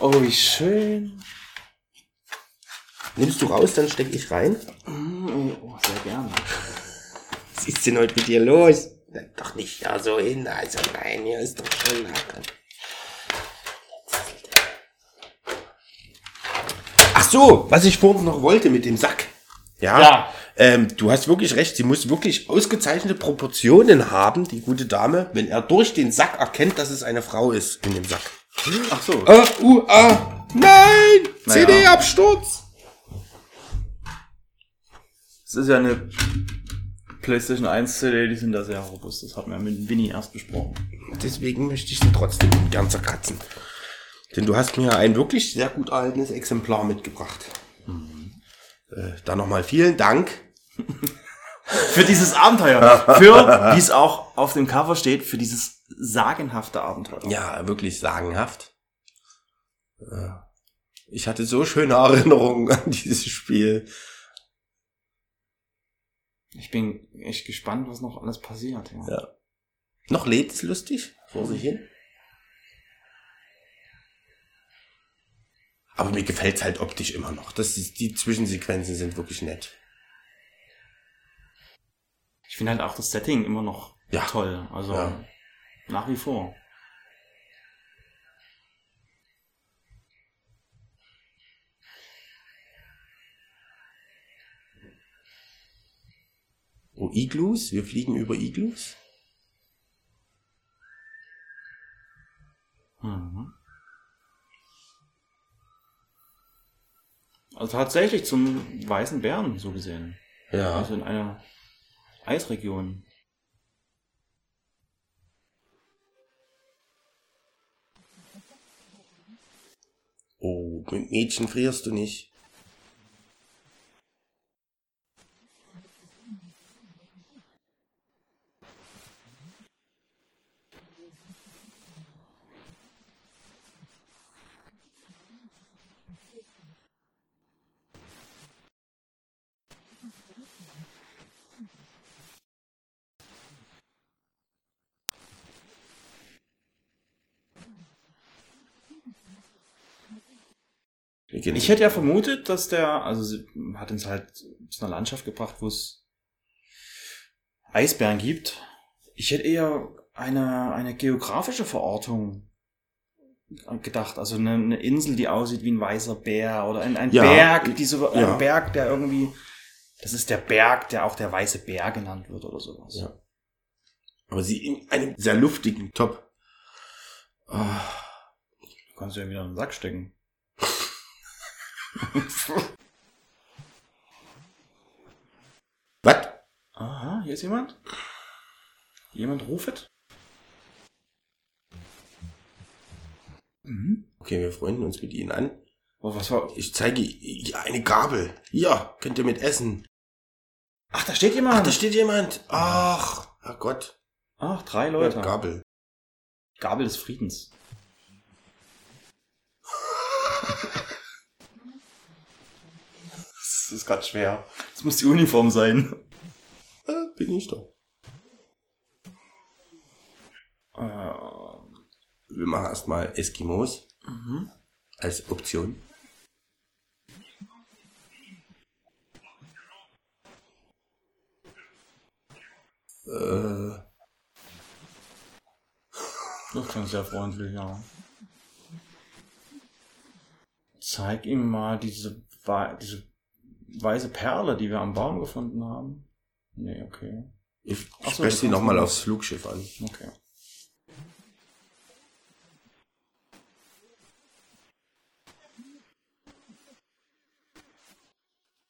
C: Oh, wie schön.
B: Nimmst du raus, dann steck ich rein.
C: Oh, sehr gerne.
B: Was ist denn heute mit dir los? Doch nicht ja so hin, also nein, hier ist doch schon Haken. So, was ich vorhin noch wollte mit dem Sack. Ja.
C: Ja.
B: Ähm, du hast wirklich recht, sie muss wirklich ausgezeichnete Proportionen haben, die gute Dame, wenn er durch den Sack erkennt, dass es eine Frau ist in dem Sack.
C: Ach so.
B: Ah, uh, ah, nein!
C: Naja.
B: CD-Absturz!
C: Es ist ja eine PlayStation 1 CD, die sind da sehr robust. Das hatten wir mit Winnie erst besprochen.
B: Deswegen möchte ich sie trotzdem gern zerkratzen. Denn du hast mir ein wirklich sehr gut erhaltenes Exemplar mitgebracht. Äh, da nochmal vielen Dank.
C: Für dieses Abenteuer. Für, wie es auch auf dem Cover steht, für dieses sagenhafte Abenteuer.
B: Ja, wirklich sagenhaft. Äh, Ich hatte so schöne Erinnerungen an dieses Spiel.
C: Ich bin echt gespannt, was noch alles passiert. Ja.
B: Ja. Noch lädt es lustig vor sich hin. Aber mir gefällt's halt optisch immer noch. Das ist, die Zwischensequenzen sind wirklich nett.
C: Ich finde halt auch das Setting immer noch
B: Ja.
C: toll. Also
B: Ja.
C: nach wie vor.
B: Oh, Iglus? Wir fliegen über Iglus?
C: Mhm. Also tatsächlich zum weißen Bären, so gesehen.
B: Ja.
C: Also in einer Eisregion.
B: Oh, mit Mädchen frierst du nicht. Gehen-
C: Ich hätte ja vermutet, dass der, also sie hat uns halt zu einer Landschaft gebracht, wo es Eisbären gibt. Ich hätte eher eine, eine geografische Verortung gedacht. Also eine, eine Insel, die aussieht wie ein weißer Bär oder ein, ein
B: Ja.
C: Berg, die so,
B: Ja.
C: ein Berg, der irgendwie, das ist der Berg, der auch der weiße Bär genannt wird oder sowas.
B: Ja. Aber sie in einem sehr luftigen Top.
C: Du kannst ja wieder in den Sack stecken.
B: Was?
C: Aha, hier ist jemand. Jemand rufet. Mhm.
B: Okay, wir freunden uns mit ihnen an.
C: Oh, was war?
B: Ich zeige ihr eine Gabel. Hier, könnt ihr mit essen.
C: Ach, da steht jemand.
B: Ach, da steht jemand. Ach, Herrgott.
C: Ach, drei Leute.
B: Gabel.
C: Gabel des Friedens. Das ist gerade schwer. Das muss die Uniform sein.
B: Äh, bin ich doch.
C: Äh,
B: Wir machen erstmal Eskimos
C: mhm.
B: als Option. Äh,
C: Das klingt sehr freundlich, ja. Zeig ihm mal diese, wei- diese weiße Perle, die wir am Baum gefunden haben. Nee, okay.
B: ich
C: Ach so,
B: spreche sie nochmal
C: mal-
B: aufs Flugschiff an.
C: Okay.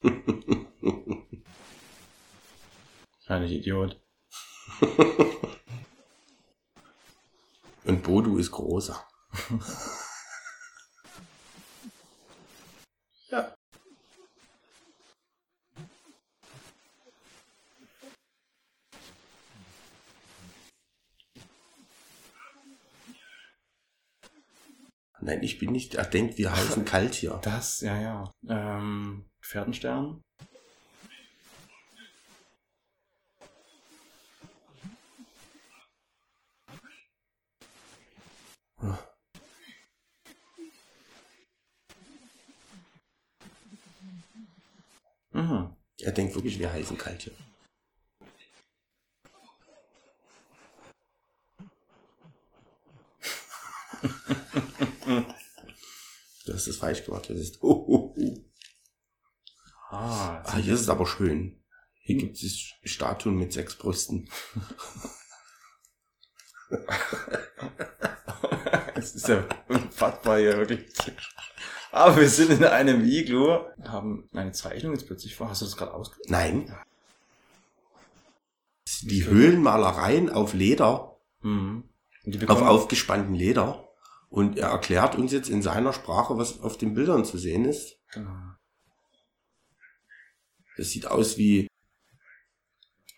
C: Kleiner Idiot.
B: Und Bodu ist großer. Nein, ich bin nicht. Er denkt, wir heißen kalt hier.
C: Das, ja, ja. Ähm, Pferdenstern. Mhm.
B: Er denkt wirklich, wir heißen kalt hier. Du hast es falsch gemacht. Das ist. Oh, oh, oh.
C: Ah,
B: Ah, hier ist es aber schön. Hier gibt es Statuen mit sechs Brüsten.
C: Es ist ja unfassbar hier wirklich. Aber wir sind in einem Iglu. Haben eine Zeichnung jetzt plötzlich vor. Hast du das gerade ausgedrückt?
B: Nein. Die Höhlenmalereien auf Leder,
C: Mhm.
B: Auf aufgespannten Leder. Und er erklärt uns jetzt in seiner Sprache, was auf den Bildern zu sehen ist.
C: Genau.
B: Das sieht aus wie,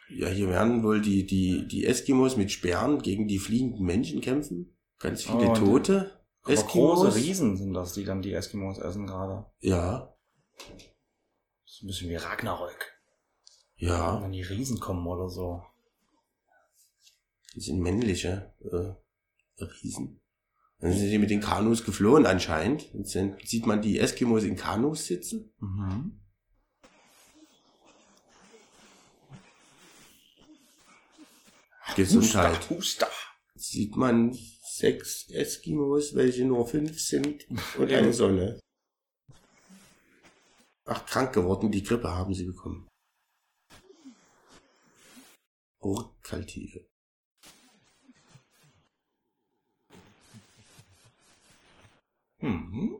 B: ja, hier werden wohl die, die, die Eskimos mit Speeren gegen die fliegenden Menschen kämpfen. Ganz viele
C: Oh,
B: Tote.
C: Aber
B: Eskimos.
C: große Riesen sind das, die dann die Eskimos essen gerade.
B: Ja,
C: Das ist ein bisschen wie Ragnarök.
B: ja.
C: Wenn die Riesen kommen oder so.
B: Das sind männliche äh, Riesen. Dann sind sie mit den Kanus geflohen anscheinend. Jetzt sieht man die Eskimos in Kanus sitzen.
C: Mhm.
B: Gesundheit.
C: Huster.
B: Jetzt sieht man sechs Eskimos, welche nur fünf sind und eine Sonne. Ach, krank geworden, die Grippe haben sie bekommen. Urkaltive.
C: Mhm.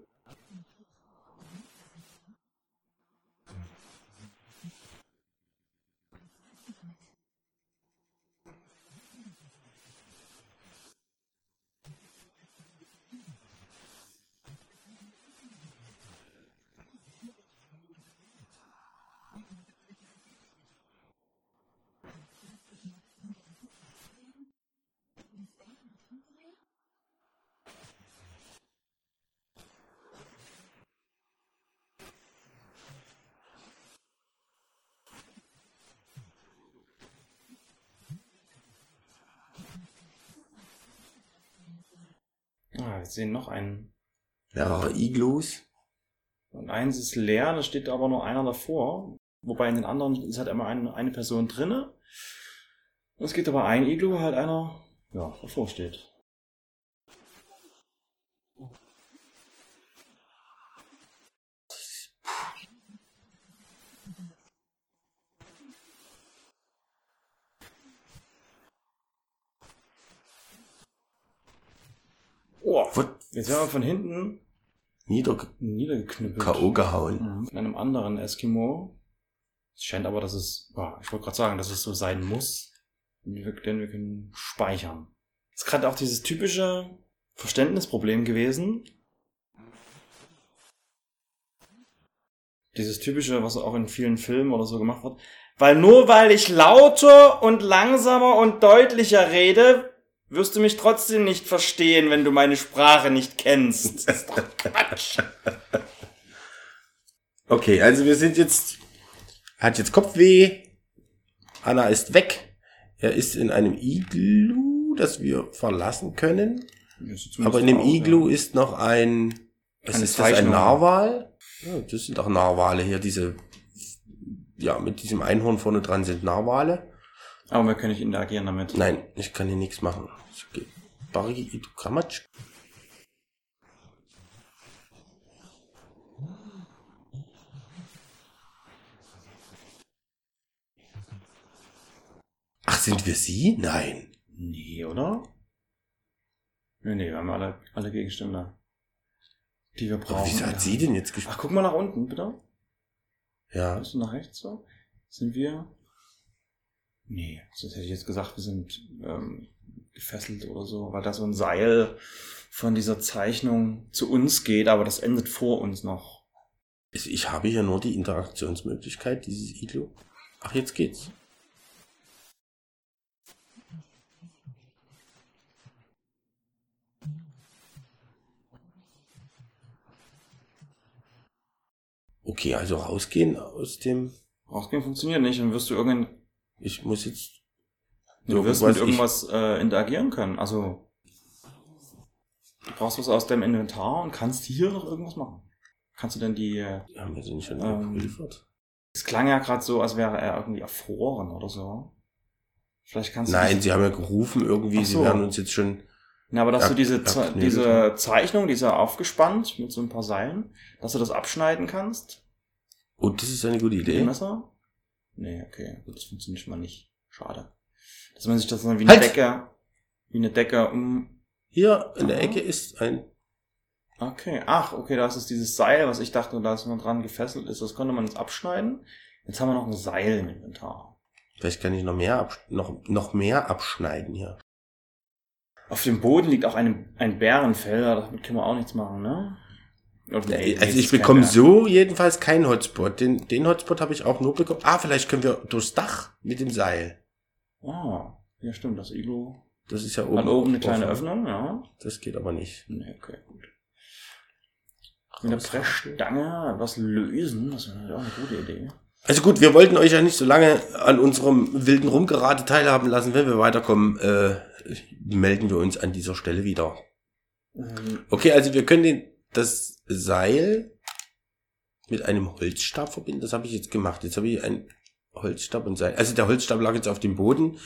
C: Ah, wir sehen noch einen.
B: Mehrere Iglus.
C: Und eins ist leer, da steht aber nur einer davor. Wobei in den anderen ist halt immer eine, eine Person drinne. Und es gibt aber ein Iglu, halt einer, ja, davor steht.
B: Wird
C: jetzt werden wir von hinten
B: nieder
C: niedergeknüppelt.
B: K.O. gehauen.
C: Mhm. Von einem anderen Eskimo. Es scheint aber, dass es, ja, ich wollte gerade sagen, dass es so sein muss. Wir- Denn wir können speichern. ist gerade auch dieses typische Verständnisproblem gewesen. Dieses typische, was auch in vielen Filmen oder so gemacht wird. Weil nur weil ich lauter und langsamer und deutlicher rede, wirst du mich trotzdem nicht verstehen, wenn du meine Sprache nicht kennst. Das ist doch Quatsch.
B: Okay, also wir sind jetzt, hat jetzt Kopfweh. Anna ist weg. Er ist in einem Iglu, das wir verlassen können. Aber in dem Iglu ist noch ein, was
C: Eine
B: ist das, ein. Narwal? Ja, das sind auch Narwale hier, diese, ja, mit diesem Einhorn vorne dran sind Narwale.
C: Aber wir können nicht interagieren damit.
B: Nein, ich kann hier nichts machen. Ich geh- Bari Kramatsch. Ach, sind wir sie? Nein.
C: Nee, oder? Nee, nee, wir haben alle, alle Gegenstände, die wir
B: Aber
C: brauchen.
B: wieso hat sie denn jetzt
C: Ach,
B: gesprochen?
C: guck mal nach unten, bitte.
B: Ja.
C: Bist du nach rechts so? Sind wir? Nee, sonst hätte ich jetzt gesagt, wir sind ähm, gefesselt oder so, weil da so ein Seil von dieser Zeichnung zu uns geht, aber das endet vor uns noch.
B: Ich ich habe hier nur die Interaktionsmöglichkeit, dieses Iglo. Ach, jetzt geht's. Okay, also rausgehen aus dem.
C: Rausgehen funktioniert nicht, dann wirst du irgendein,
B: Ich muss jetzt.
C: du wirst mit irgendwas äh, interagieren können. Also du brauchst was aus deinem Inventar und kannst hier noch irgendwas machen. Kannst du denn die? äh,
B: haben wir sie nicht schon
C: Ähm,
B: geliefert?
C: Es klang ja gerade so, als wäre er irgendwie erfroren oder so. Vielleicht kannst du
B: Nein, sie haben ja gerufen irgendwie,
C: Ach
B: sie
C: so.
B: werden uns jetzt schon.
C: Ja, aber dass du diese, Ze- diese Zeichnung, die ist ja aufgespannt mit so ein paar Seilen, dass du das abschneiden kannst.
B: Oh, das ist eine gute Idee.
C: Messer? Nee, okay, gut, das funktioniert schon mal nicht. Schade. Dass man sich das dann wie eine
B: Halt!
C: Decke, wie eine Decke um.
B: Hier in der
C: Aha.
B: Ecke ist ein.
C: Okay, ach, okay, da ist es dieses Seil, was ich dachte, da ist man dran gefesselt ist. Das konnte man jetzt abschneiden. Jetzt haben wir noch ein Seil im Inventar.
B: Vielleicht kann ich noch mehr, noch, noch mehr abschneiden hier.
C: Auf dem Boden liegt auch ein, ein Bärenfell, damit können wir auch nichts machen, ne? Nee,
B: also ich bekomme so jedenfalls keinen Hotspot. Den, den Hotspot habe ich auch nur bekommen. Ah, vielleicht können wir durchs Dach mit dem Seil.
C: Ah, ja stimmt, das Iglu.
B: Das ist ja oben.
C: An oben eine kleine
B: offen.
C: Öffnung, ja.
B: Das geht aber nicht.
C: Nee, okay, gut. Mit der Pressstange was lösen, das wäre natürlich auch eine gute Idee.
B: Also gut, wir wollten euch ja nicht so lange an unserem wilden Rumgerate teilhaben lassen. Wenn wir weiterkommen, äh, melden wir uns an dieser Stelle wieder.
C: Ähm,
B: Okay, also wir können den, das Seil mit einem Holzstab verbinden. Das habe ich jetzt gemacht. Jetzt habe ich einen Holzstab und Seil. Also der Holzstab lag jetzt auf dem Boden.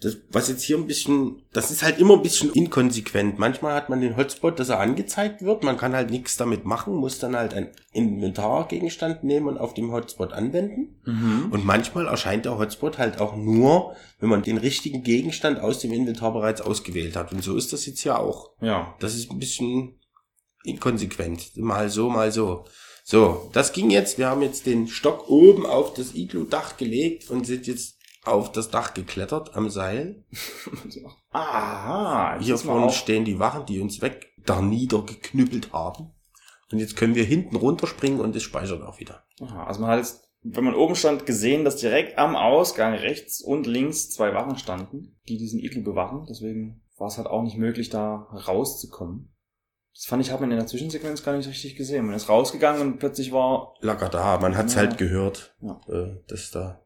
B: Das, was jetzt hier ein bisschen, das ist halt immer ein bisschen inkonsequent. Manchmal hat man den Hotspot, dass er angezeigt wird. Man kann halt nichts damit machen, muss dann halt ein Inventargegenstand nehmen und auf dem Hotspot anwenden.
C: Mhm.
B: Und manchmal erscheint der Hotspot halt auch nur, wenn man den richtigen Gegenstand aus dem Inventar bereits ausgewählt hat. Und so ist das jetzt hier auch.
C: Ja.
B: Das ist ein bisschen inkonsequent. Mal so, mal so. So, das ging jetzt. Wir haben jetzt den Stock oben auf das Iglu-Dach gelegt und sind jetzt auf das Dach geklettert am Seil.
C: Aha,
B: Hier vorne stehen die Wachen, die uns weg da niedergeknüppelt haben. Und jetzt können wir hinten runterspringen und es speichert auch wieder.
C: Aha, also man hat jetzt, wenn man oben stand, gesehen, dass direkt am Ausgang rechts und links zwei Wachen standen, die diesen Iglu bewachen. Deswegen war es halt auch nicht möglich, da rauszukommen. Das fand ich, hat man in der Zwischensequenz gar nicht richtig gesehen. Man ist rausgegangen und plötzlich war,
B: Lager da, man hat's
C: Ja.
B: halt gehört,
C: Ja.
B: äh, dass da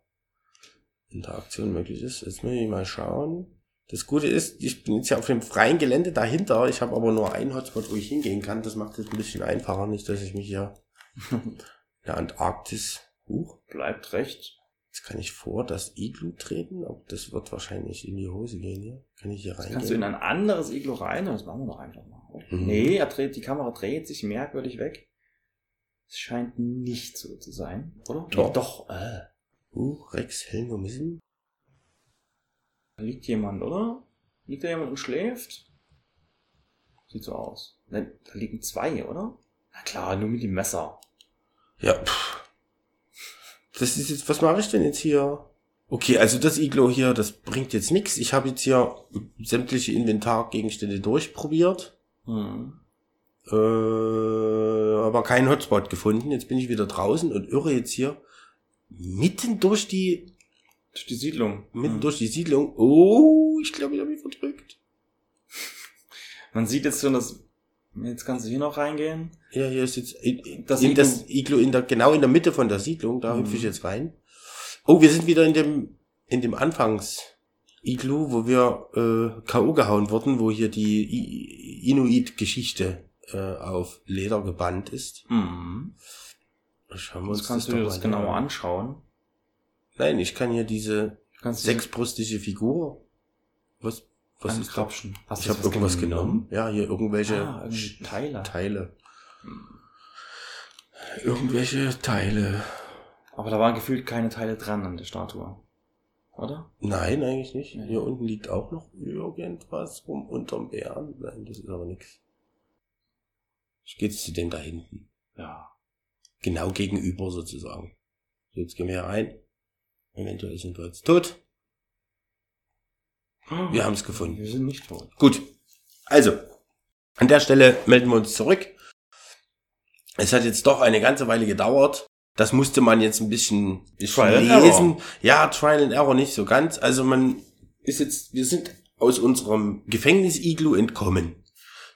B: Interaktion möglich ist. Jetzt muss ich mal schauen. Das Gute ist, ich bin jetzt ja auf dem freien Gelände dahinter. Ich habe aber nur einen Hotspot, wo ich hingehen kann. Das macht es ein bisschen einfacher, nicht, dass ich mich hier in der Antarktis huch.
C: bleibt recht.
B: Jetzt kann ich vor das Iglu treten. Das wird wahrscheinlich in die Hose gehen hier. Kann ich hier reingehen?
C: kannst du in ein anderes Iglo rein, das machen wir doch einfach mal.
B: Mhm.
C: Nee, er dreht, die Kamera dreht sich merkwürdig weg. Es scheint nicht so zu sein, oder?
B: Doch.
C: Nee, doch, äh.
B: Uh, Rex Helm missen.
C: Da liegt jemand, oder? Liegt da jemand und schläft? Sieht so aus. Nein, da liegen zwei, oder? Na klar, nur mit dem Messer.
B: Ja, pff. Das ist jetzt, was mache ich denn jetzt hier? Okay, also das Iglo hier, das bringt jetzt nichts. Ich habe jetzt hier sämtliche Inventargegenstände durchprobiert,
C: Hm.
B: äh, aber keinen Hotspot gefunden. Jetzt bin ich wieder draußen und irre jetzt hier mitten durch die,
C: Durch die Siedlung.
B: mitten
C: Hm.
B: durch die Siedlung. Oh, ich glaube, ich habe mich verdrückt.
C: Man sieht jetzt schon, dass. Jetzt kannst du hier noch reingehen.
B: Ja, hier ist jetzt in,
C: Das
B: in
C: Iglu-
B: das Iglo in der, genau in der Mitte von der Siedlung, da
C: Mhm.
B: hüpfe ich jetzt rein. Oh, wir sind wieder in dem, in dem Anfangs-Iglu, wo wir äh, K.O. gehauen wurden, wo hier die Inuit-Geschichte äh, auf Leder gebannt ist.
C: Mhm.
B: Schauen wir uns
C: Jetzt kannst
B: das
C: du dir das genauer
B: an.
C: anschauen.
B: Nein, ich kann hier diese
C: Kannst du
B: Sechsbrüstige Figur. Was, was ist da?
C: ankrapschen? Hast
B: Ich habe
C: was
B: irgendwas genommen. Ja, hier irgendwelche
C: Ah, Teile.
B: Teile. Irgendwelche Teile.
C: Aber da waren gefühlt keine Teile dran an der Statue. Oder?
B: Nein, eigentlich nicht. Hier unten liegt auch noch irgendwas rum unterm Bären. Nein, das ist aber nichts. Ich gehe zu dem da hinten.
C: Ja.
B: Genau gegenüber sozusagen. So, jetzt gehen wir hier rein. Eventuell sind wir jetzt tot. Wir haben es gefunden.
C: Wir sind nicht tot.
B: Gut. Also, an der Stelle melden wir uns zurück. Es hat jetzt doch eine ganze Weile gedauert. Das musste man jetzt ein bisschen,
C: Trial
B: lesen. Ja, Trial and Error nicht so ganz. Also man ist jetzt, wir sind aus unserem Gefängnis-Iglu entkommen.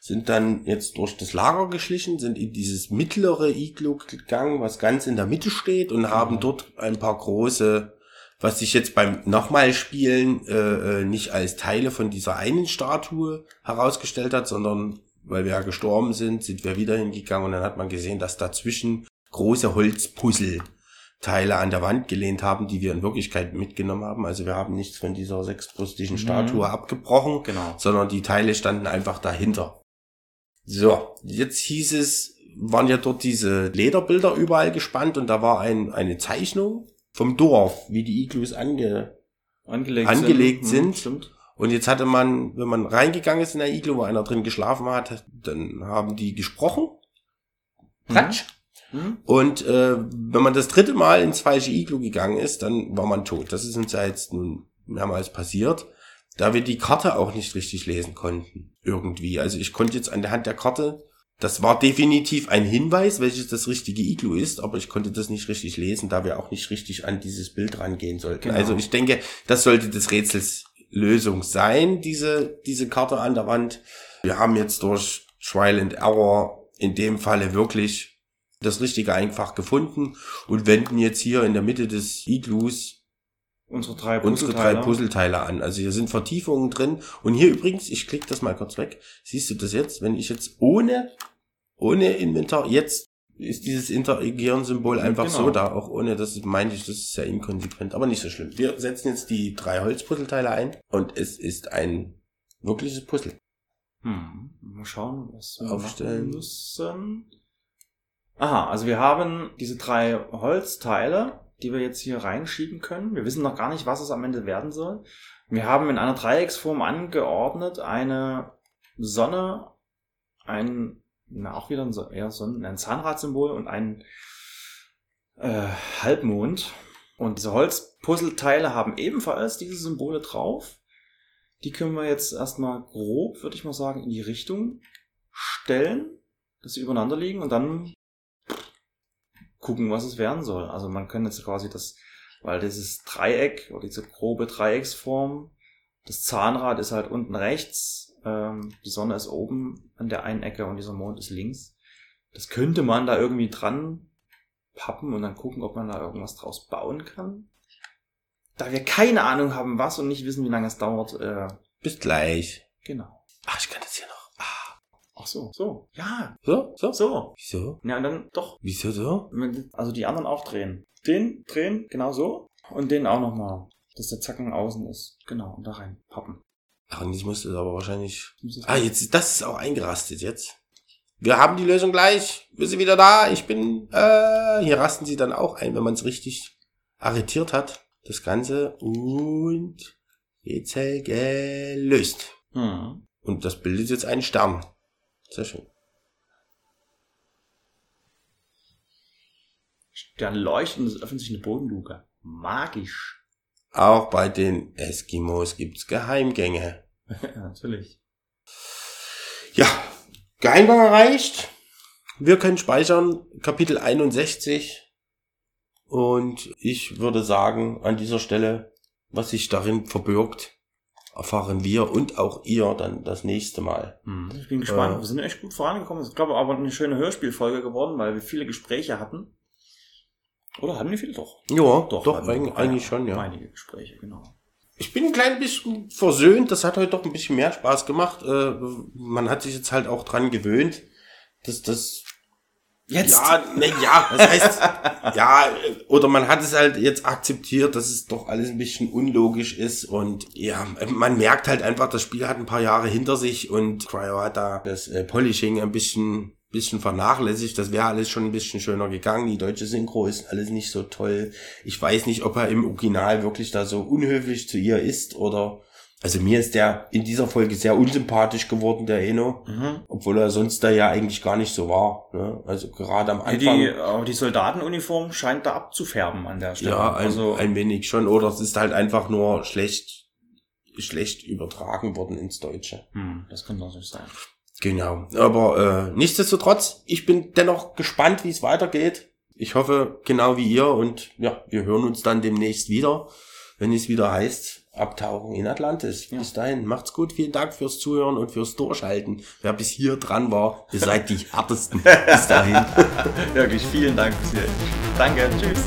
B: Sind dann jetzt durch das Lager geschlichen, sind in dieses mittlere Iglu gegangen, was ganz in der Mitte steht und haben dort ein paar große, was sich jetzt beim nochmal spielen äh, äh, nicht als Teile von dieser einen Statue herausgestellt hat, sondern weil wir ja gestorben sind, sind wir wieder hingegangen und dann hat man gesehen, dass dazwischen große Holzpuzzle-Teile an der Wand gelehnt haben, die wir in Wirklichkeit mitgenommen haben. Also wir haben nichts von dieser sechsbrüstigen
C: Mhm.
B: Statue abgebrochen,
C: Genau.
B: sondern die Teile standen einfach dahinter. So, jetzt hieß es, waren ja dort diese Lederbilder überall gespannt und da war ein, eine Zeichnung vom Dorf, wie die Iglus ange,
C: Angelegt,
B: Angelegt
C: Hm,
B: sind.
C: stimmt.
B: und jetzt hatte man, wenn man reingegangen ist in der Iglu, wo einer drin geschlafen hat, dann haben die gesprochen. Platsch.
C: Hm?
B: Und äh, wenn man das dritte Mal ins falsche Iglu gegangen ist, dann war man tot. Das ist uns ja jetzt nun mehrmals passiert, da wir die Karte auch nicht richtig lesen konnten. Irgendwie. Also ich konnte jetzt an der Hand der Karte, das war definitiv ein Hinweis, welches das richtige Iglu ist, aber ich konnte das nicht richtig lesen, da wir auch nicht richtig an dieses Bild rangehen sollten.
C: Genau.
B: Also ich denke, das sollte des Rätsels Lösung sein, diese, diese Karte an der Wand. Wir haben jetzt durch Trial and Error in dem Falle wirklich das Richtige einfach gefunden und wenden jetzt hier in der Mitte des Iglus
C: Unsere drei
B: unsere drei
C: Puzzleteile.
B: An. Also hier sind Vertiefungen drin. Und hier übrigens, ich klicke das mal kurz weg. Siehst du das jetzt? Wenn ich jetzt ohne, ohne Inventar, jetzt ist dieses Interagieren-Symbol einfach
C: Genau.
B: so da, auch ohne, das meine ich, das ist sehr inkonsequent, aber nicht so schlimm. Wir setzen jetzt die drei Holzpuzzleteile ein und es ist ein wirkliches Puzzle.
C: Hm. Mal schauen, was wir
B: Aufstellen.
C: machen müssen. Aha, also wir haben diese drei Holzteile, die wir jetzt hier reinschieben können. Wir wissen noch gar nicht, was es am Ende werden soll. Wir haben in einer Dreiecksform angeordnet eine Sonne, ein, na auch wieder ein, So- eher Sonnen, ein Zahnradsymbol und ein äh, Halbmond. Und diese Holzpuzzleteile haben ebenfalls diese Symbole drauf. Die können wir jetzt erstmal grob, würde ich mal sagen, in die Richtung stellen, dass sie übereinander liegen und dann gucken, was es werden soll. Also man kann jetzt quasi das, weil dieses Dreieck oder diese grobe Dreiecksform, das Zahnrad ist halt unten rechts, ähm, die Sonne ist oben an der einen Ecke und dieser Mond ist links. Das könnte man da irgendwie dran pappen und dann gucken, ob man da irgendwas draus bauen kann. Da wir keine Ahnung haben, was und nicht wissen, wie lange es dauert, äh,
B: Bis gleich.
C: genau.
B: Ach, ich kann das hier noch. Ah.
C: Ach so, so. Ja,
B: So? So?
C: so.
B: Wieso?
C: Ja, und dann doch.
B: Wieso so?
C: Also die anderen auch drehen. Den drehen, genau so. Und den auch nochmal. Dass der Zacken außen ist. Genau, und da rein pappen.
B: Ach, und ich muss das aber wahrscheinlich Ah, jetzt ist das ist auch eingerastet jetzt. Wir haben die Lösung gleich. Wir sind wieder da. Ich bin. Äh, hier rasten sie dann auch ein, wenn man es richtig arretiert hat. Das Ganze und Rätsel gelöst.
C: Hm.
B: Und das bildet jetzt einen Stern. Sehr schön.
C: Der leuchtet und es öffnet sich eine Bodenluke. Magisch.
B: Auch bei den Eskimos gibt's Geheimgänge.
C: natürlich.
B: Ja, Geheimgang erreicht. Wir können speichern Kapitel 61. Und ich würde sagen, an dieser Stelle, was sich darin verbirgt, erfahren wir und auch ihr dann das nächste Mal.
C: Hm. Ich bin gespannt.
B: Äh.
C: Wir sind echt gut vorangekommen. Ich glaube aber eine schöne Hörspielfolge geworden, weil wir viele Gespräche hatten. Oder hatten wir viele doch?
B: Ja, doch, doch eigentlich, eigentlich schon, ja.
C: Einige Gespräche, genau.
B: Ich bin ein klein bisschen versöhnt. Das hat heute doch ein bisschen mehr Spaß gemacht. Äh, man hat sich jetzt halt auch dran gewöhnt, dass das
C: Jetzt?
B: Ja, ne, ja, das heißt, ja, oder man hat es halt jetzt akzeptiert, dass es doch alles ein bisschen unlogisch ist und ja, man merkt halt einfach, das Spiel hat ein paar Jahre hinter sich und Cryo hat da das äh, Polishing ein bisschen bisschen vernachlässigt. Das wäre alles schon ein bisschen schöner gegangen. Die deutsche Synchro ist alles nicht so toll. Ich weiß nicht, ob er im Original wirklich da so unhöflich zu ihr ist oder also mir ist der in dieser Folge sehr unsympathisch geworden, der Eno,
C: Mhm.
B: obwohl er sonst da ja eigentlich gar nicht so war. Ne? Also gerade am Anfang.
C: die, aber die Soldatenuniform scheint da abzufärben an der Stelle.
B: ja, ein,
C: also,
B: ein wenig schon. Oder es ist halt einfach nur schlecht, schlecht übertragen worden ins Deutsche.
C: hm, das kann doch nicht sein.
B: Genau. Aber äh, nichtsdestotrotz, ich bin dennoch gespannt, wie es weitergeht. Ich hoffe, genau wie ihr. Und ja, wir hören uns dann demnächst wieder, wenn es wieder heißt, Abtauchen in Atlantis.
C: Ja.
B: Bis dahin, macht's gut. Vielen Dank fürs Zuhören und fürs Durchhalten. Wer bis hier dran war, ihr seid die härtesten. Bis dahin.
C: Wirklich, vielen Dank. Danke, tschüss.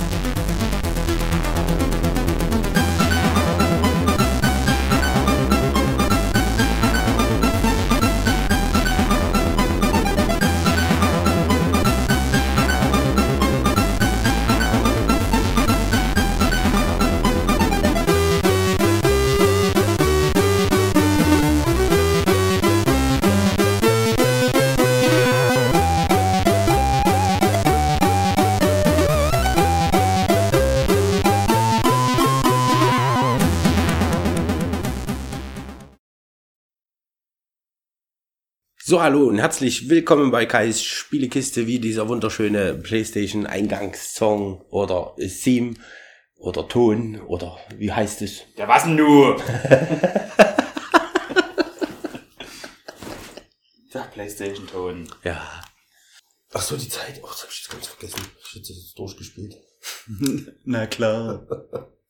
B: So, hallo und herzlich willkommen bei Kais Spielekiste, wie dieser wunderschöne PlayStation Eingangssong oder Theme oder Ton oder wie heißt es?
C: Ja, was denn du? Der Playstation-Ton.
B: Ja. Ach so, die Zeit. Oh, das hab ich jetzt ganz vergessen. Ich hätte das durchgespielt.
C: Na klar.